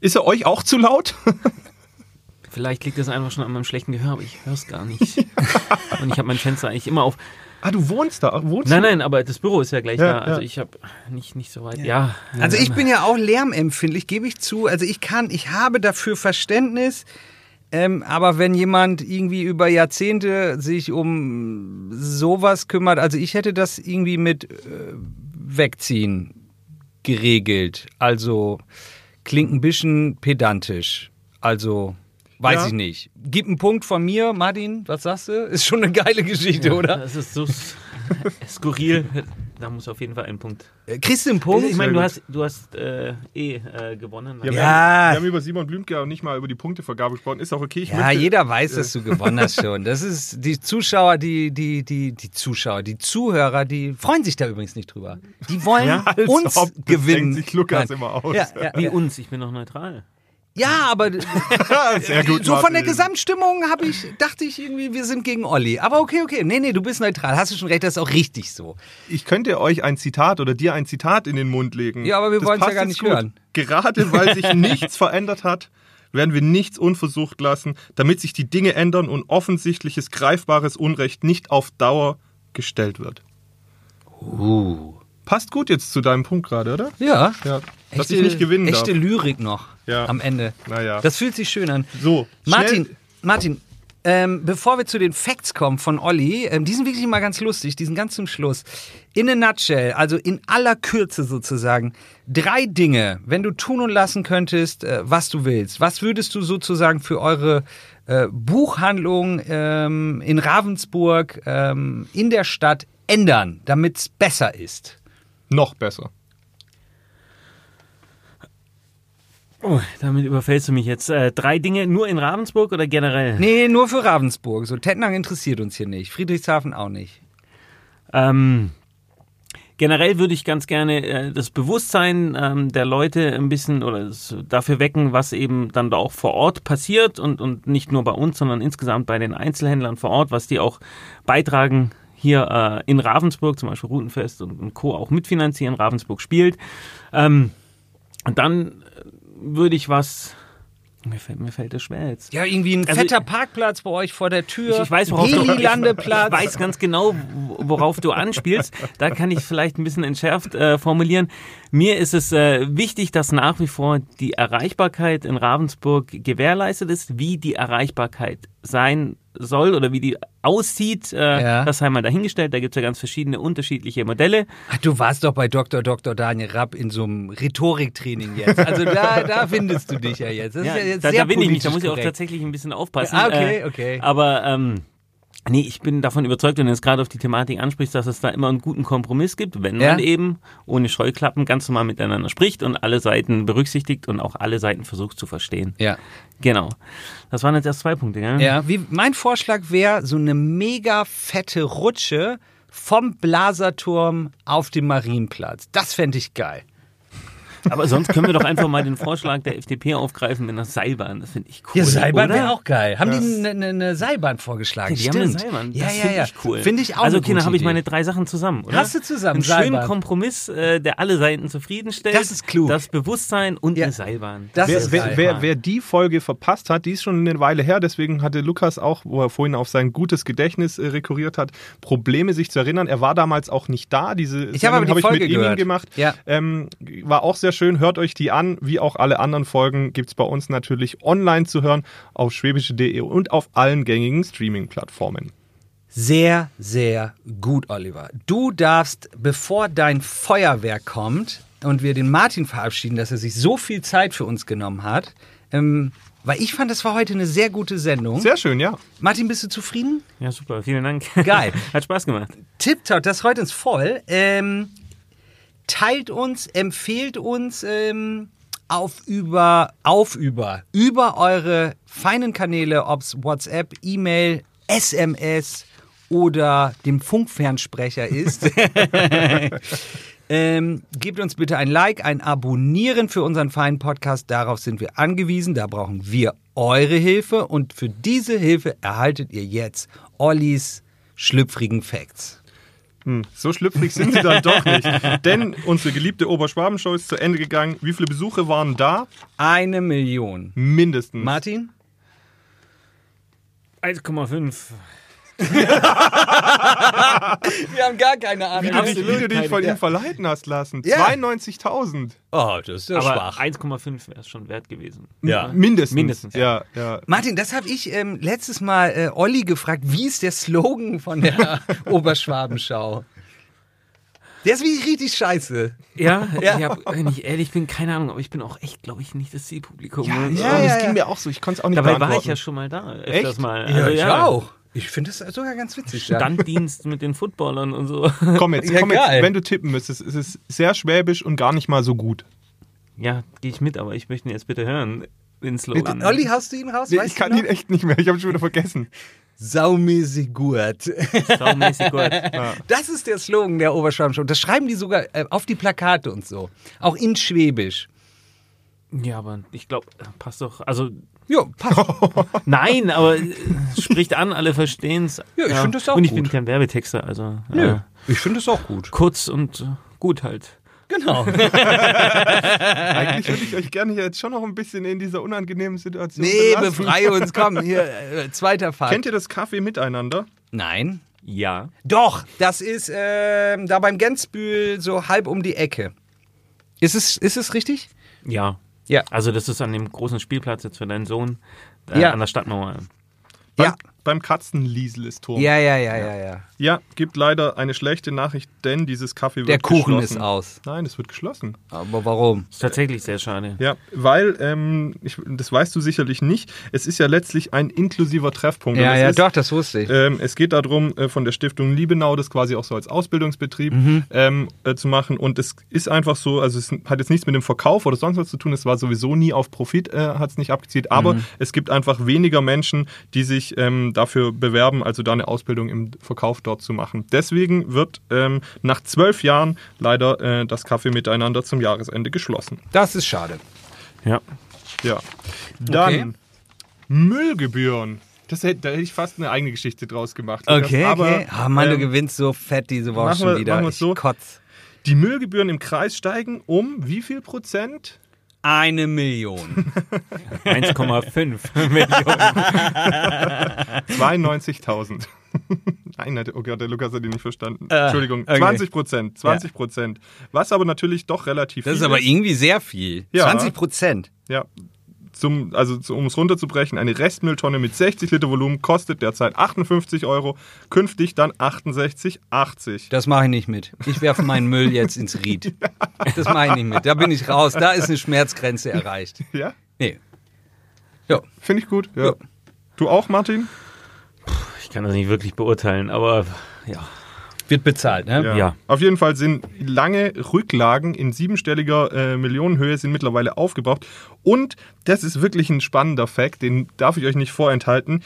Ist er euch auch zu laut? vielleicht liegt das einfach schon an meinem schlechten Gehör, aber ich höre es gar nicht. Und ich habe mein Fenster eigentlich immer auf. Ah, du wohnst da. Wohnst Nein, du? nein, aber das Büro ist ja gleich Ja, da. Also ja. ich habe nicht, nicht so weit. Ja. Also ich bin ja auch lärmempfindlich, gebe ich zu. Also ich kann, ich habe dafür Verständnis. Ähm, aber wenn jemand irgendwie über Jahrzehnte sich um sowas kümmert, also ich hätte das irgendwie mit äh, Wegziehen geregelt. Also klingt ein bisschen pedantisch. Also weiß Ja. ich nicht. Gib einen Punkt von mir, Martin. Was sagst du? Ist schon eine geile Geschichte, oder? Das ist so skurril. Da muss auf jeden Fall ein Punkt. Äh, Kriegst du einen Punkt? Ich meine, du hast, du hast äh, eh äh, gewonnen. Ja, Ja. Wir, haben, wir haben über Simon Blümke auch nicht mal über die Punktevergabe gesprochen. Ist auch okay. Ich Ja, möchte, jeder weiß, dass du gewonnen hast schon. Das ist die Zuschauer, die, die, die, die Zuschauer, die Zuhörer, die freuen sich da übrigens nicht drüber. Die wollen Ja, als uns ob, das gewinnen. denkt sich Lukas Nein. immer aus. Ja, ja, Wie ja. uns, ich bin noch neutral. Ja, aber Sehr gut, so von der. Gesamtstimmung habe ich, dachte ich irgendwie, wir sind gegen Olli. Aber okay, okay. Nee, nee, du bist neutral. Hast du schon recht, das ist auch richtig so. Ich könnte euch ein Zitat oder dir ein Zitat in den Mund legen. Ja, aber wir Das wollen's ja gar nicht gut. hören. Gerade weil sich nichts verändert hat, werden wir nichts unversucht lassen, damit sich die Dinge ändern und offensichtliches, greifbares Unrecht nicht auf Dauer gestellt wird. Uh. Passt gut jetzt zu deinem Punkt gerade, oder? Ja. Ja. Dass ich nicht gewinnen echte darf. Lyrik noch Ja. am Ende. Naja. Das fühlt sich schön an. So, Martin, schnell- Martin, ähm, bevor wir zu den Facts kommen von Olli, ähm, die sind wirklich mal ganz lustig, die sind ganz zum Schluss. In a nutshell, also in aller Kürze sozusagen, drei Dinge, wenn du tun und lassen könntest, äh, was du willst. Was würdest du sozusagen für eure äh, Buchhandlung ähm, in Ravensburg ähm, in der Stadt ändern, damit es besser ist? Noch besser. Oh, damit überfällst du mich jetzt. Äh, drei Dinge nur in Ravensburg oder generell? Nee, nur für Ravensburg. So Tettnang interessiert uns hier nicht. Friedrichshafen auch nicht. Ähm, generell würde ich ganz gerne äh, das Bewusstsein ähm, der Leute ein bisschen oder dafür wecken, was eben dann da auch vor Ort passiert und, und nicht nur bei uns, sondern insgesamt bei den Einzelhändlern vor Ort, was die auch beitragen hier äh, in Ravensburg, zum Beispiel Routenfest und, und Co. auch mitfinanzieren, Ravensburg spielt. Ähm, und dann äh, würde ich was mir fällt, mir fällt das schwer jetzt. Ja, irgendwie ein Also fetter Parkplatz bei euch vor der Tür. Ich, ich weiß, worauf du, ich, ich weiß ganz genau, worauf du anspielst. Da kann ich vielleicht ein bisschen entschärft äh, formulieren. Mir ist es äh, wichtig, dass nach wie vor die Erreichbarkeit in Ravensburg gewährleistet ist. Wie die Erreichbarkeit sein soll oder wie die aussieht, äh, Ja. das sei mal dahingestellt. Da gibt es ja ganz verschiedene unterschiedliche Modelle. Ach, du warst doch bei Dr. Dr. Daniel Rapp in so einem Rhetoriktraining jetzt. Also da, da findest du dich ja jetzt. Das Ja, ist ja jetzt da, sehr da bin ich nicht, da muss ich auch tatsächlich ein bisschen aufpassen. Ah, okay, Äh, okay. Aber ähm, nee, ich bin davon überzeugt, wenn du jetzt gerade auf die Thematik ansprichst, dass es da immer einen guten Kompromiss gibt, wenn man Ja. eben ohne Scheuklappen ganz normal miteinander spricht und alle Seiten berücksichtigt und auch alle Seiten versucht zu verstehen. Ja. Genau. Das waren jetzt erst zwei Punkte, gell? Ja, wie, mein Vorschlag wäre so eine mega fette Rutsche vom Blaserturm auf den Marienplatz. Das fände ich geil. Aber sonst können wir doch einfach mal den Vorschlag der FDP aufgreifen mit einer Seilbahn. Das finde ich cool. Ja, Seilbahn oder? wäre auch geil. Haben die eine ne, ne Seilbahn vorgeschlagen? Die haben eine Stimmt. Seilbahn. Ja, das ja, finde ja. ich cool. Finde ich auch Also, eine okay, dann gute habe ich meine drei Sachen zusammen, oder? Hast du zusammen, Einen schönen Seilbahn. Kompromiss, äh, der alle Seiten zufriedenstellt. Das ist klug. Das Bewusstsein und Ja. eine Seilbahn. Das Wer, ist wer, geil. wer, wer die Folge verpasst hat, die ist schon eine Weile her, deswegen hatte Lukas auch, wo er vorhin auf sein gutes Gedächtnis äh, rekurriert hat, Probleme sich zu erinnern. Er war damals auch nicht da. Diese Ich habe aber die Sendung Folge ich mit gehört. gemacht. Ja. Ähm, war auch sehr schön. Hört euch die an. Wie auch alle anderen Folgen gibt es bei uns natürlich online zu hören auf schwäbische.de und auf allen gängigen Streaming-Plattformen. Sehr, sehr gut, Oliver. Du darfst, bevor dein Feuerwerk kommt und wir den Martin verabschieden, dass er sich so viel Zeit für uns genommen hat, ähm, weil ich fand, das war heute eine sehr gute Sendung. Sehr schön, ja. Martin, bist du zufrieden? Ja, super. Vielen Dank. Geil. Hat Spaß gemacht. Tipptopp, das freut uns voll. Ähm, teilt uns, empfehlt uns ähm, auf über, auf über, über eure feinen Kanäle, ob's WhatsApp, E-Mail, SMS oder dem Funkfernsprecher ist. Ähm, gebt uns bitte ein Like, ein Abonnieren für unseren feinen Podcast. Darauf sind wir angewiesen. Da brauchen wir eure Hilfe. Und für diese Hilfe erhaltet ihr jetzt Ollis schlüpfrigen Facts. Hm, so schlüpfrig sind sie dann doch nicht. Denn unsere geliebte Oberschwaben-Show ist zu Ende gegangen. Wie viele Besuche waren da? Eine Million. Mindestens. Martin? 1,5. Wir haben gar keine Wie Ahnung. du, dich, wie du dich von Ja. ihm verleiten hast lassen. Ja. 92.000. Oh, das ist ja Aber schwach. 1,5 wäre es schon wert gewesen. Ja. Mindestens. Mindestens. Ja, ja. Martin, das habe ich ähm, letztes Mal äh, Olli gefragt. Wie ist der Slogan von der Oberschwabenschau? Der ist wirklich richtig scheiße. Ja, Ja. Ich hab, wenn ich ehrlich bin, keine Ahnung, aber ich bin auch echt, glaube ich, nicht das Zielpublikum. Ja, Und, ja, ja, das ja. ging mir auch so. Ich konnte es auch nicht Dabei war ich ja schon mal da. Echt? mal. Ja, Also, ich auch. Ich finde das sogar ganz witzig. Ja. Standdienst mit den Footballern und so. Komm jetzt, Ja, komm geil. jetzt, wenn du tippen müsstest. Es ist sehr schwäbisch und gar nicht mal so gut. Ja, gehe ich mit, aber ich möchte ihn jetzt bitte hören. Den Slogan. Olli, hast du ihn raus? Nee, ich kann ihn echt nicht mehr. Ich habe schon wieder vergessen. Saumäßig gut. Saumäßig gut. Das ist der Slogan der Oberschwabenschau. Das schreiben die sogar äh, auf die Plakate und so. Auch in Schwäbisch. Ja, aber ich glaube, passt doch. Also, Ja, passt. nein, aber äh, spricht an, alle verstehen's. Ja, ich find das auch Und ich gut. bin kein Werbetexter, also Nö, äh, ich finde es auch gut. kurz und äh, gut halt. Genau. Eigentlich würde ich euch gerne hier jetzt schon noch ein bisschen in dieser unangenehmen Situation Nee, belassen. befreie uns. Komm, hier, äh, zweiter Fall. Kennt ihr das Kaffee miteinander? Nein. Ja. Doch, das ist ähm, da beim Gensbühl so halb um die Ecke. Ist es, ist es richtig? Ja. Ja. Also, das ist an dem großen Spielplatz jetzt für deinen Sohn äh, Ja. an der Stadtmauer. Ja. Beim Katzenliesel-Turm. Ja, ja, ja, ja, ja. Ja, gibt leider eine schlechte Nachricht, denn dieses Kaffee wird Der Kuchen geschlossen. ist aus. Nein, es wird geschlossen. Aber warum? Ist tatsächlich sehr schade. Ja, weil, ähm, ich, das weißt du sicherlich nicht, es ist ja letztlich ein inklusiver Treffpunkt. Ja, ja, ist, doch, das wusste ich. Ähm, es geht darum, äh, von der Stiftung Liebenau das quasi auch so als Ausbildungsbetrieb Mhm. ähm, äh, zu machen. Und es ist einfach so, also es hat jetzt nichts mit dem Verkauf oder sonst was zu tun. Es war sowieso nie auf Profit, äh, hat es nicht abgezielt. Aber Mhm. es gibt einfach weniger Menschen, die sich ähm, dafür bewerben, also da eine Ausbildung im Verkauf dort zu machen. Deswegen wird ähm, nach zwölf Jahren leider äh, das Kaffee miteinander zum Jahresende geschlossen. Das ist schade. Ja. Ja. Dann Okay. Müllgebühren. Das hätte, da hätte ich fast eine eigene Geschichte draus gemacht. Okay, Aber, okay. Ah, Mann, du ähm, gewinnst so fett diese Woche schon wieder. machen wir ich so. kotz. Die Müllgebühren im Kreis steigen um wie viel Prozent? Eine Million. 1,5 Millionen. 92.000. Nein, oh Gott, der Lukas hat ihn nicht verstanden. Entschuldigung, okay. 20 Prozent. 20 Prozent. Was aber natürlich doch relativ Das viel ist aber irgendwie sehr viel. Ja. 20 Prozent. Ja. Zum, also um es runterzubrechen, eine Restmülltonne mit 60 Liter Volumen kostet derzeit 58 Euro, künftig dann 68,80. Das mache ich nicht mit. Ich werfe meinen Müll jetzt ins Ried. Das mache ich nicht mit. Da bin ich raus. Da ist eine Schmerzgrenze erreicht. Ja, Nee. Ja. finde ich gut. Ja. Ja. Du auch, Martin? Ich kann das nicht wirklich beurteilen, aber ja. Wird bezahlt, ne? Ja. Auf jeden Fall sind lange Rücklagen in siebenstelliger äh, Millionenhöhe sind mittlerweile aufgebraucht. Und das ist wirklich ein spannender Fakt, den darf ich euch nicht vorenthalten.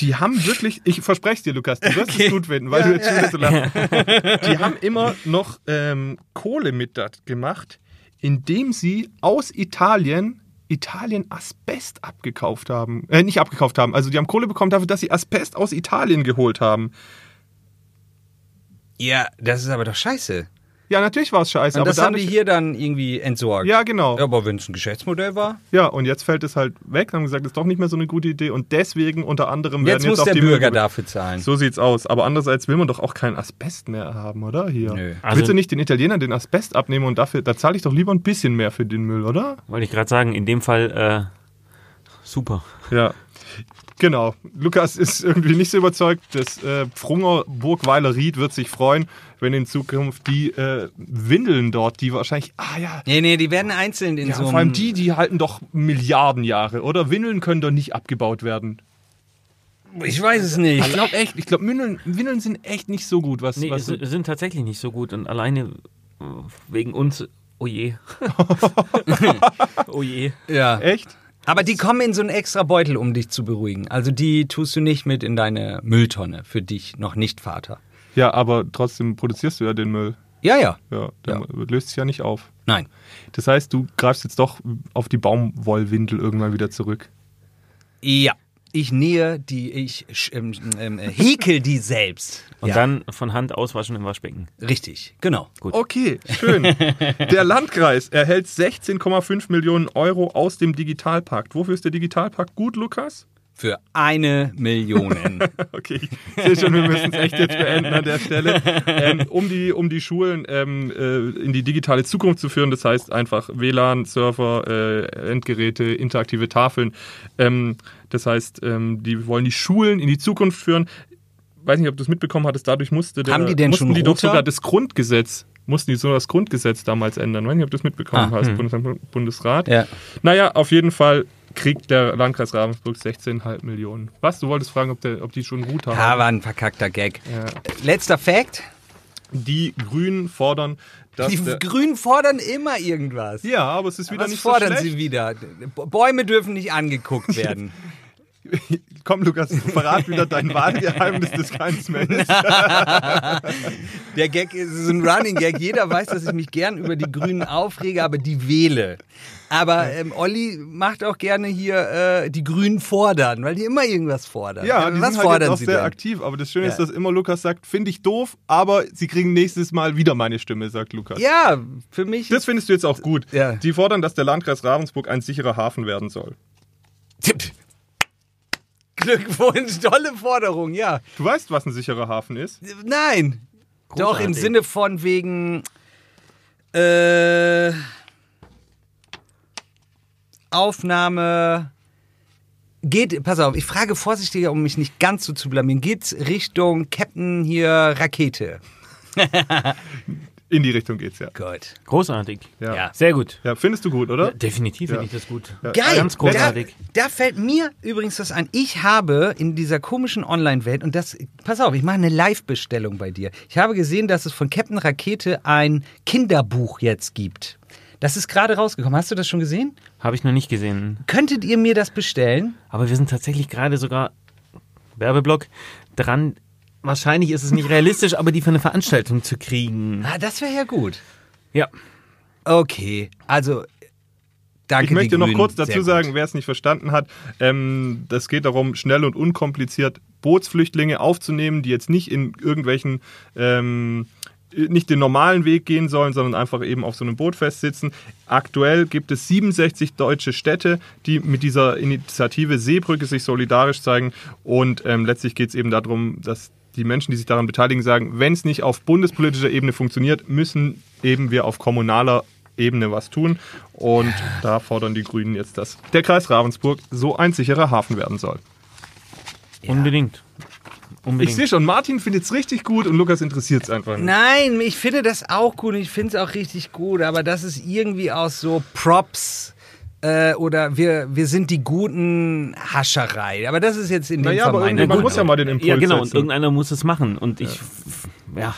Die haben wirklich, ich verspreche es dir, Lukas, du wirst es gut finden, weil du jetzt schon wieder so lachst. Die haben immer noch ähm, Kohle mit gemacht, indem sie aus Italien Italien Asbest abgekauft haben. Äh, nicht abgekauft haben. Also die haben Kohle bekommen dafür, dass sie Asbest aus Italien geholt haben. Ja, das ist aber doch scheiße. Ja, natürlich war es scheiße, Und aber das haben die hier dann irgendwie entsorgt. Ja, genau. Ja, aber wenn es ein Geschäftsmodell war. Ja, und jetzt fällt es halt weg. Haben gesagt, das ist doch nicht mehr so eine gute Idee. Und deswegen unter anderem Jetzt werden muss jetzt auch der die Bürger Müllgebühren- dafür zahlen. So sieht's aus. Aber andererseits will man doch auch kein Asbest mehr haben, oder? Hier. Nö. Also- Willst du nicht den Italienern den Asbest abnehmen und dafür, da zahle ich doch lieber ein bisschen mehr für den Müll, oder? Wollte ich gerade sagen, in dem Fall äh, super. Ja. Genau. Lukas ist irgendwie nicht so überzeugt. Das äh, Pfrunger Burgweiler Ried wird sich freuen, wenn in Zukunft die äh, Windeln dort, die wahrscheinlich, ah ja, Nee, nee, die werden einzeln in ja so vor allem die, die halten doch Milliarden Jahre, oder? Windeln können doch nicht abgebaut werden. Ich weiß es Ich nicht. glaube echt, ich glaube, Windeln, Windeln sind echt nicht so gut. Was, Nee, was sind tatsächlich nicht so gut und alleine äh, wegen uns, oh je. oh je. Ja. echt? Aber die kommen in so einen extra Beutel, um dich zu beruhigen. Also die tust du nicht mit in deine Mülltonne für dich, noch nicht Vater. Ja, aber trotzdem produzierst du ja den Müll. Ja, ja. Ja, der löst sich ja nicht auf. Nein. Das heißt, du greifst jetzt doch auf die Baumwollwindel irgendwann wieder zurück. Ja. Ich nähe die, ich ähm, ähm, äh, häkel die selbst. Und ja, dann von Hand auswaschen im Waschbecken. Richtig, genau. Okay, schön. der Landkreis erhält 16,5 Millionen Euro aus dem Digitalpakt. Wofür ist der Digitalpakt gut, Lukas? Für eine Million. Okay, ich sehe schon, wir müssen es echt jetzt beenden an der Stelle. Ähm, um, die, um die Schulen ähm, äh, in die digitale Zukunft zu führen, das heißt einfach WLAN, Surfer, äh, Endgeräte, interaktive Tafeln. Ähm, das heißt, ähm, die wollen die Schulen in die Zukunft führen. Weiß nicht, ob du es mitbekommen hattest, dadurch musste der, Haben die denn mussten schon die doch sogar das Grundgesetz, mussten die sogar das Grundgesetz damals ändern. Weiß nicht, ob du es mitbekommen Ah, hast, Bundes Bundesrat. ja. Naja, auf jeden Fall kriegt der Landkreis Ravensburg 16,5 Millionen. Was? Du wolltest fragen, ob, der, ob die schon Ja, haben? war ein verkackter Gag. Ja. Letzter Fact. Die Grünen fordern, dass Die Grünen fordern immer irgendwas. Ja, aber es ist wieder Was nicht fordern so sie wieder? Bäume dürfen nicht angeguckt werden. Komm, Lukas, verrat wieder dein Wahlgeheimnis des ist. Der Gag ist so ein Running Gag. Jeder weiß, dass ich mich gern über die Grünen aufrege, aber die wähle. Aber ähm, Olli macht auch gerne hier äh, die Grünen fordern, weil die immer irgendwas fordern. Ja, die was sind halt fordern jetzt auch sie sehr denn? aktiv. Aber das Schöne ist, Ja. dass immer Lukas sagt, finde ich doof, aber sie kriegen nächstes Mal wieder meine Stimme, sagt Lukas. Ja, für mich. Das findest du jetzt auch gut. Ja. Die fordern, dass der Landkreis Ravensburg ein sicherer Hafen werden soll. Glückwunsch, tolle Forderung, ja. Du weißt, was ein sicherer Hafen ist? Nein. Doch im Großartig. Sinne von wegen äh, Aufnahme geht, pass auf, ich frage vorsichtiger, um mich nicht ganz so zu blamieren. Geht's Richtung Captain hier Rakete? In die Richtung geht's ja. Gut. Großartig. Ja. Ja. Sehr gut. Ja, findest du gut, oder? Definitiv Ja. finde ich das gut. Ja. Geil. Ganz großartig. Da, da fällt mir übrigens das ein. Ich habe in dieser komischen Online-Welt, und das, pass auf, ich mache eine Live-Bestellung bei dir. Ich habe gesehen, dass es von Captain Rakete ein Kinderbuch jetzt gibt. Das ist gerade rausgekommen. Hast du das schon gesehen? Habe ich noch nicht gesehen. Könntet ihr mir das bestellen? Aber wir sind tatsächlich gerade sogar Werbeblock, dran. Wahrscheinlich ist es nicht realistisch, aber die für eine Veranstaltung zu kriegen. Ah, das wäre ja gut. Ja. Okay, also danke Ich möchte noch Grünen. kurz dazu sagen, wer es nicht verstanden hat, ähm, das geht darum, schnell und unkompliziert Bootsflüchtlinge aufzunehmen, die jetzt nicht in irgendwelchen, ähm, nicht den normalen Weg gehen sollen, sondern einfach eben auf so einem Boot festsitzen. Aktuell gibt es 67 deutsche Städte, die mit dieser Initiative Seebrücke sich solidarisch zeigen und ähm, letztlich geht es eben darum, dass die Menschen, die sich daran beteiligen, sagen, wenn es nicht auf bundespolitischer Ebene funktioniert, müssen eben wir auf kommunaler Ebene was tun. Und da fordern die Grünen jetzt, dass der Kreis Ravensburg so ein sicherer Hafen werden soll. Unbedingt. Ich Unbedingt. sehe schon, Martin findet es richtig gut und Lukas interessiert es einfach nicht. Nein, ich finde das auch gut und ich finde es auch richtig gut, aber das ist irgendwie aus so Props äh, oder wir, wir sind die guten Hascherei. Aber das ist jetzt in dem Naja, Fall aber meine man muss ja mal den Impuls ja, genau, und setzen. irgendeiner muss es machen. Und ich, ja.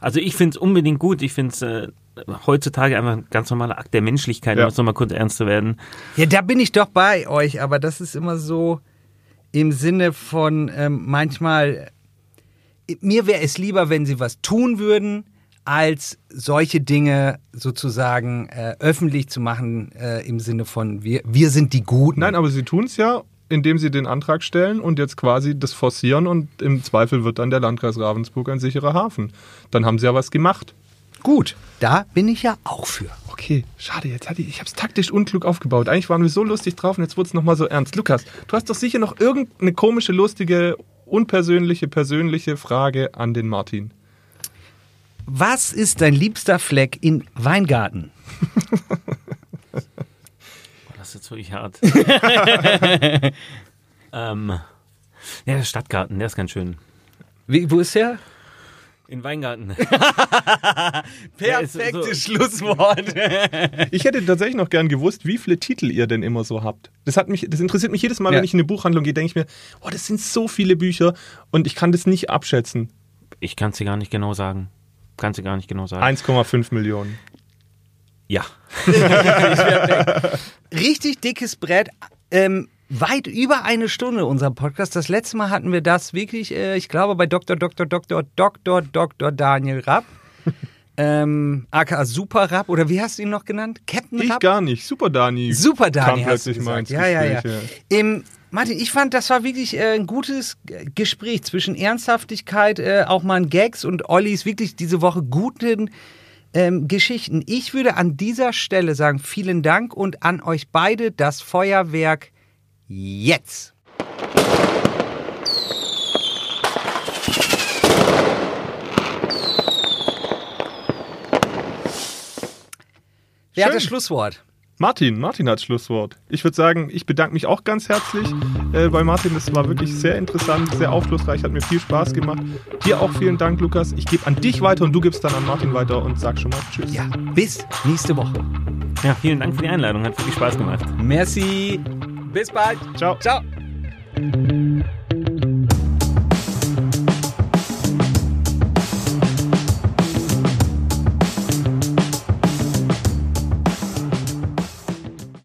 Also ich finde es unbedingt gut. Ich finde es äh, heutzutage einfach ein ganz normaler Akt der Menschlichkeit, Ja. um jetzt nochmal kurz ernst zu werden. Ja, da bin ich doch bei euch, aber das ist immer so im Sinne von ähm, manchmal, mir wäre es lieber, wenn sie was tun würden, als solche Dinge sozusagen äh, öffentlich zu machen äh, im Sinne von wir, wir sind die Guten. Nein, aber sie tun es ja, indem sie den Antrag stellen und jetzt quasi das forcieren und im Zweifel wird dann der Landkreis Ravensburg ein sicherer Hafen. Dann haben sie ja was gemacht. Gut, da bin ich ja auch für. Okay, schade, jetzt hatte ich, ich habe es taktisch unklug aufgebaut. Eigentlich waren wir so lustig drauf und jetzt wurde es nochmal so ernst. Lukas, du hast doch sicher noch irgendeine komische, lustige, unpersönliche, persönliche Frage an den Martin. Was ist dein liebster Fleck in Weingarten? Boah, Das ist jetzt wirklich hart. ähm, ja, der Stadtgarten, der ist ganz schön. Wie, wo ist der? In Weingarten. Perfektes so- Schlusswort. Ich hätte tatsächlich noch gern gewusst, wie viele Titel ihr denn immer so habt. Das, hat mich, das interessiert mich jedes Mal, Ja. wenn ich in eine Buchhandlung gehe, denke ich mir, oh, das sind so viele Bücher und ich kann das nicht abschätzen. Ich kann es dir gar nicht genau sagen. Kann dir gar nicht genau sagen. 1,5 Millionen. ja. Richtig dickes Brett. Ähm, weit über eine Stunde unser Podcast. Das letzte Mal hatten wir das wirklich, äh, ich glaube, bei Dr. Dr. Dr. Dr. Dr. Daniel Rapp. ähm, aka Super Rapp, oder wie hast du ihn noch genannt? Captain Ich Rapp? gar nicht. Super Dani. Super Dani kam hast du plötzlich mal ins Ja, ja, ja. Gespräch, Ähm, Martin, ich fand, das war wirklich äh, ein gutes Gespräch zwischen Ernsthaftigkeit, äh, auch mal ein Gags und Ollis wirklich diese Woche guten ähm, Geschichten. Ich würde an dieser Stelle sagen, vielen Dank und an euch beide das Feuerwerk jetzt. Wer hat Schön. das Schlusswort? Martin, Martin hat Schlusswort. Ich würde sagen, ich bedanke mich auch ganz herzlich äh, bei Martin. Das war wirklich sehr interessant, sehr aufschlussreich, hat mir viel Spaß gemacht. Dir auch vielen Dank, Lukas. Ich gebe an dich weiter und du gibst dann an Martin weiter und sag schon mal Tschüss. Ja, bis nächste Woche. ja, vielen Dank für die Einladung. Hat wirklich Spaß gemacht. Merci. Bis bald. Ciao. Ciao.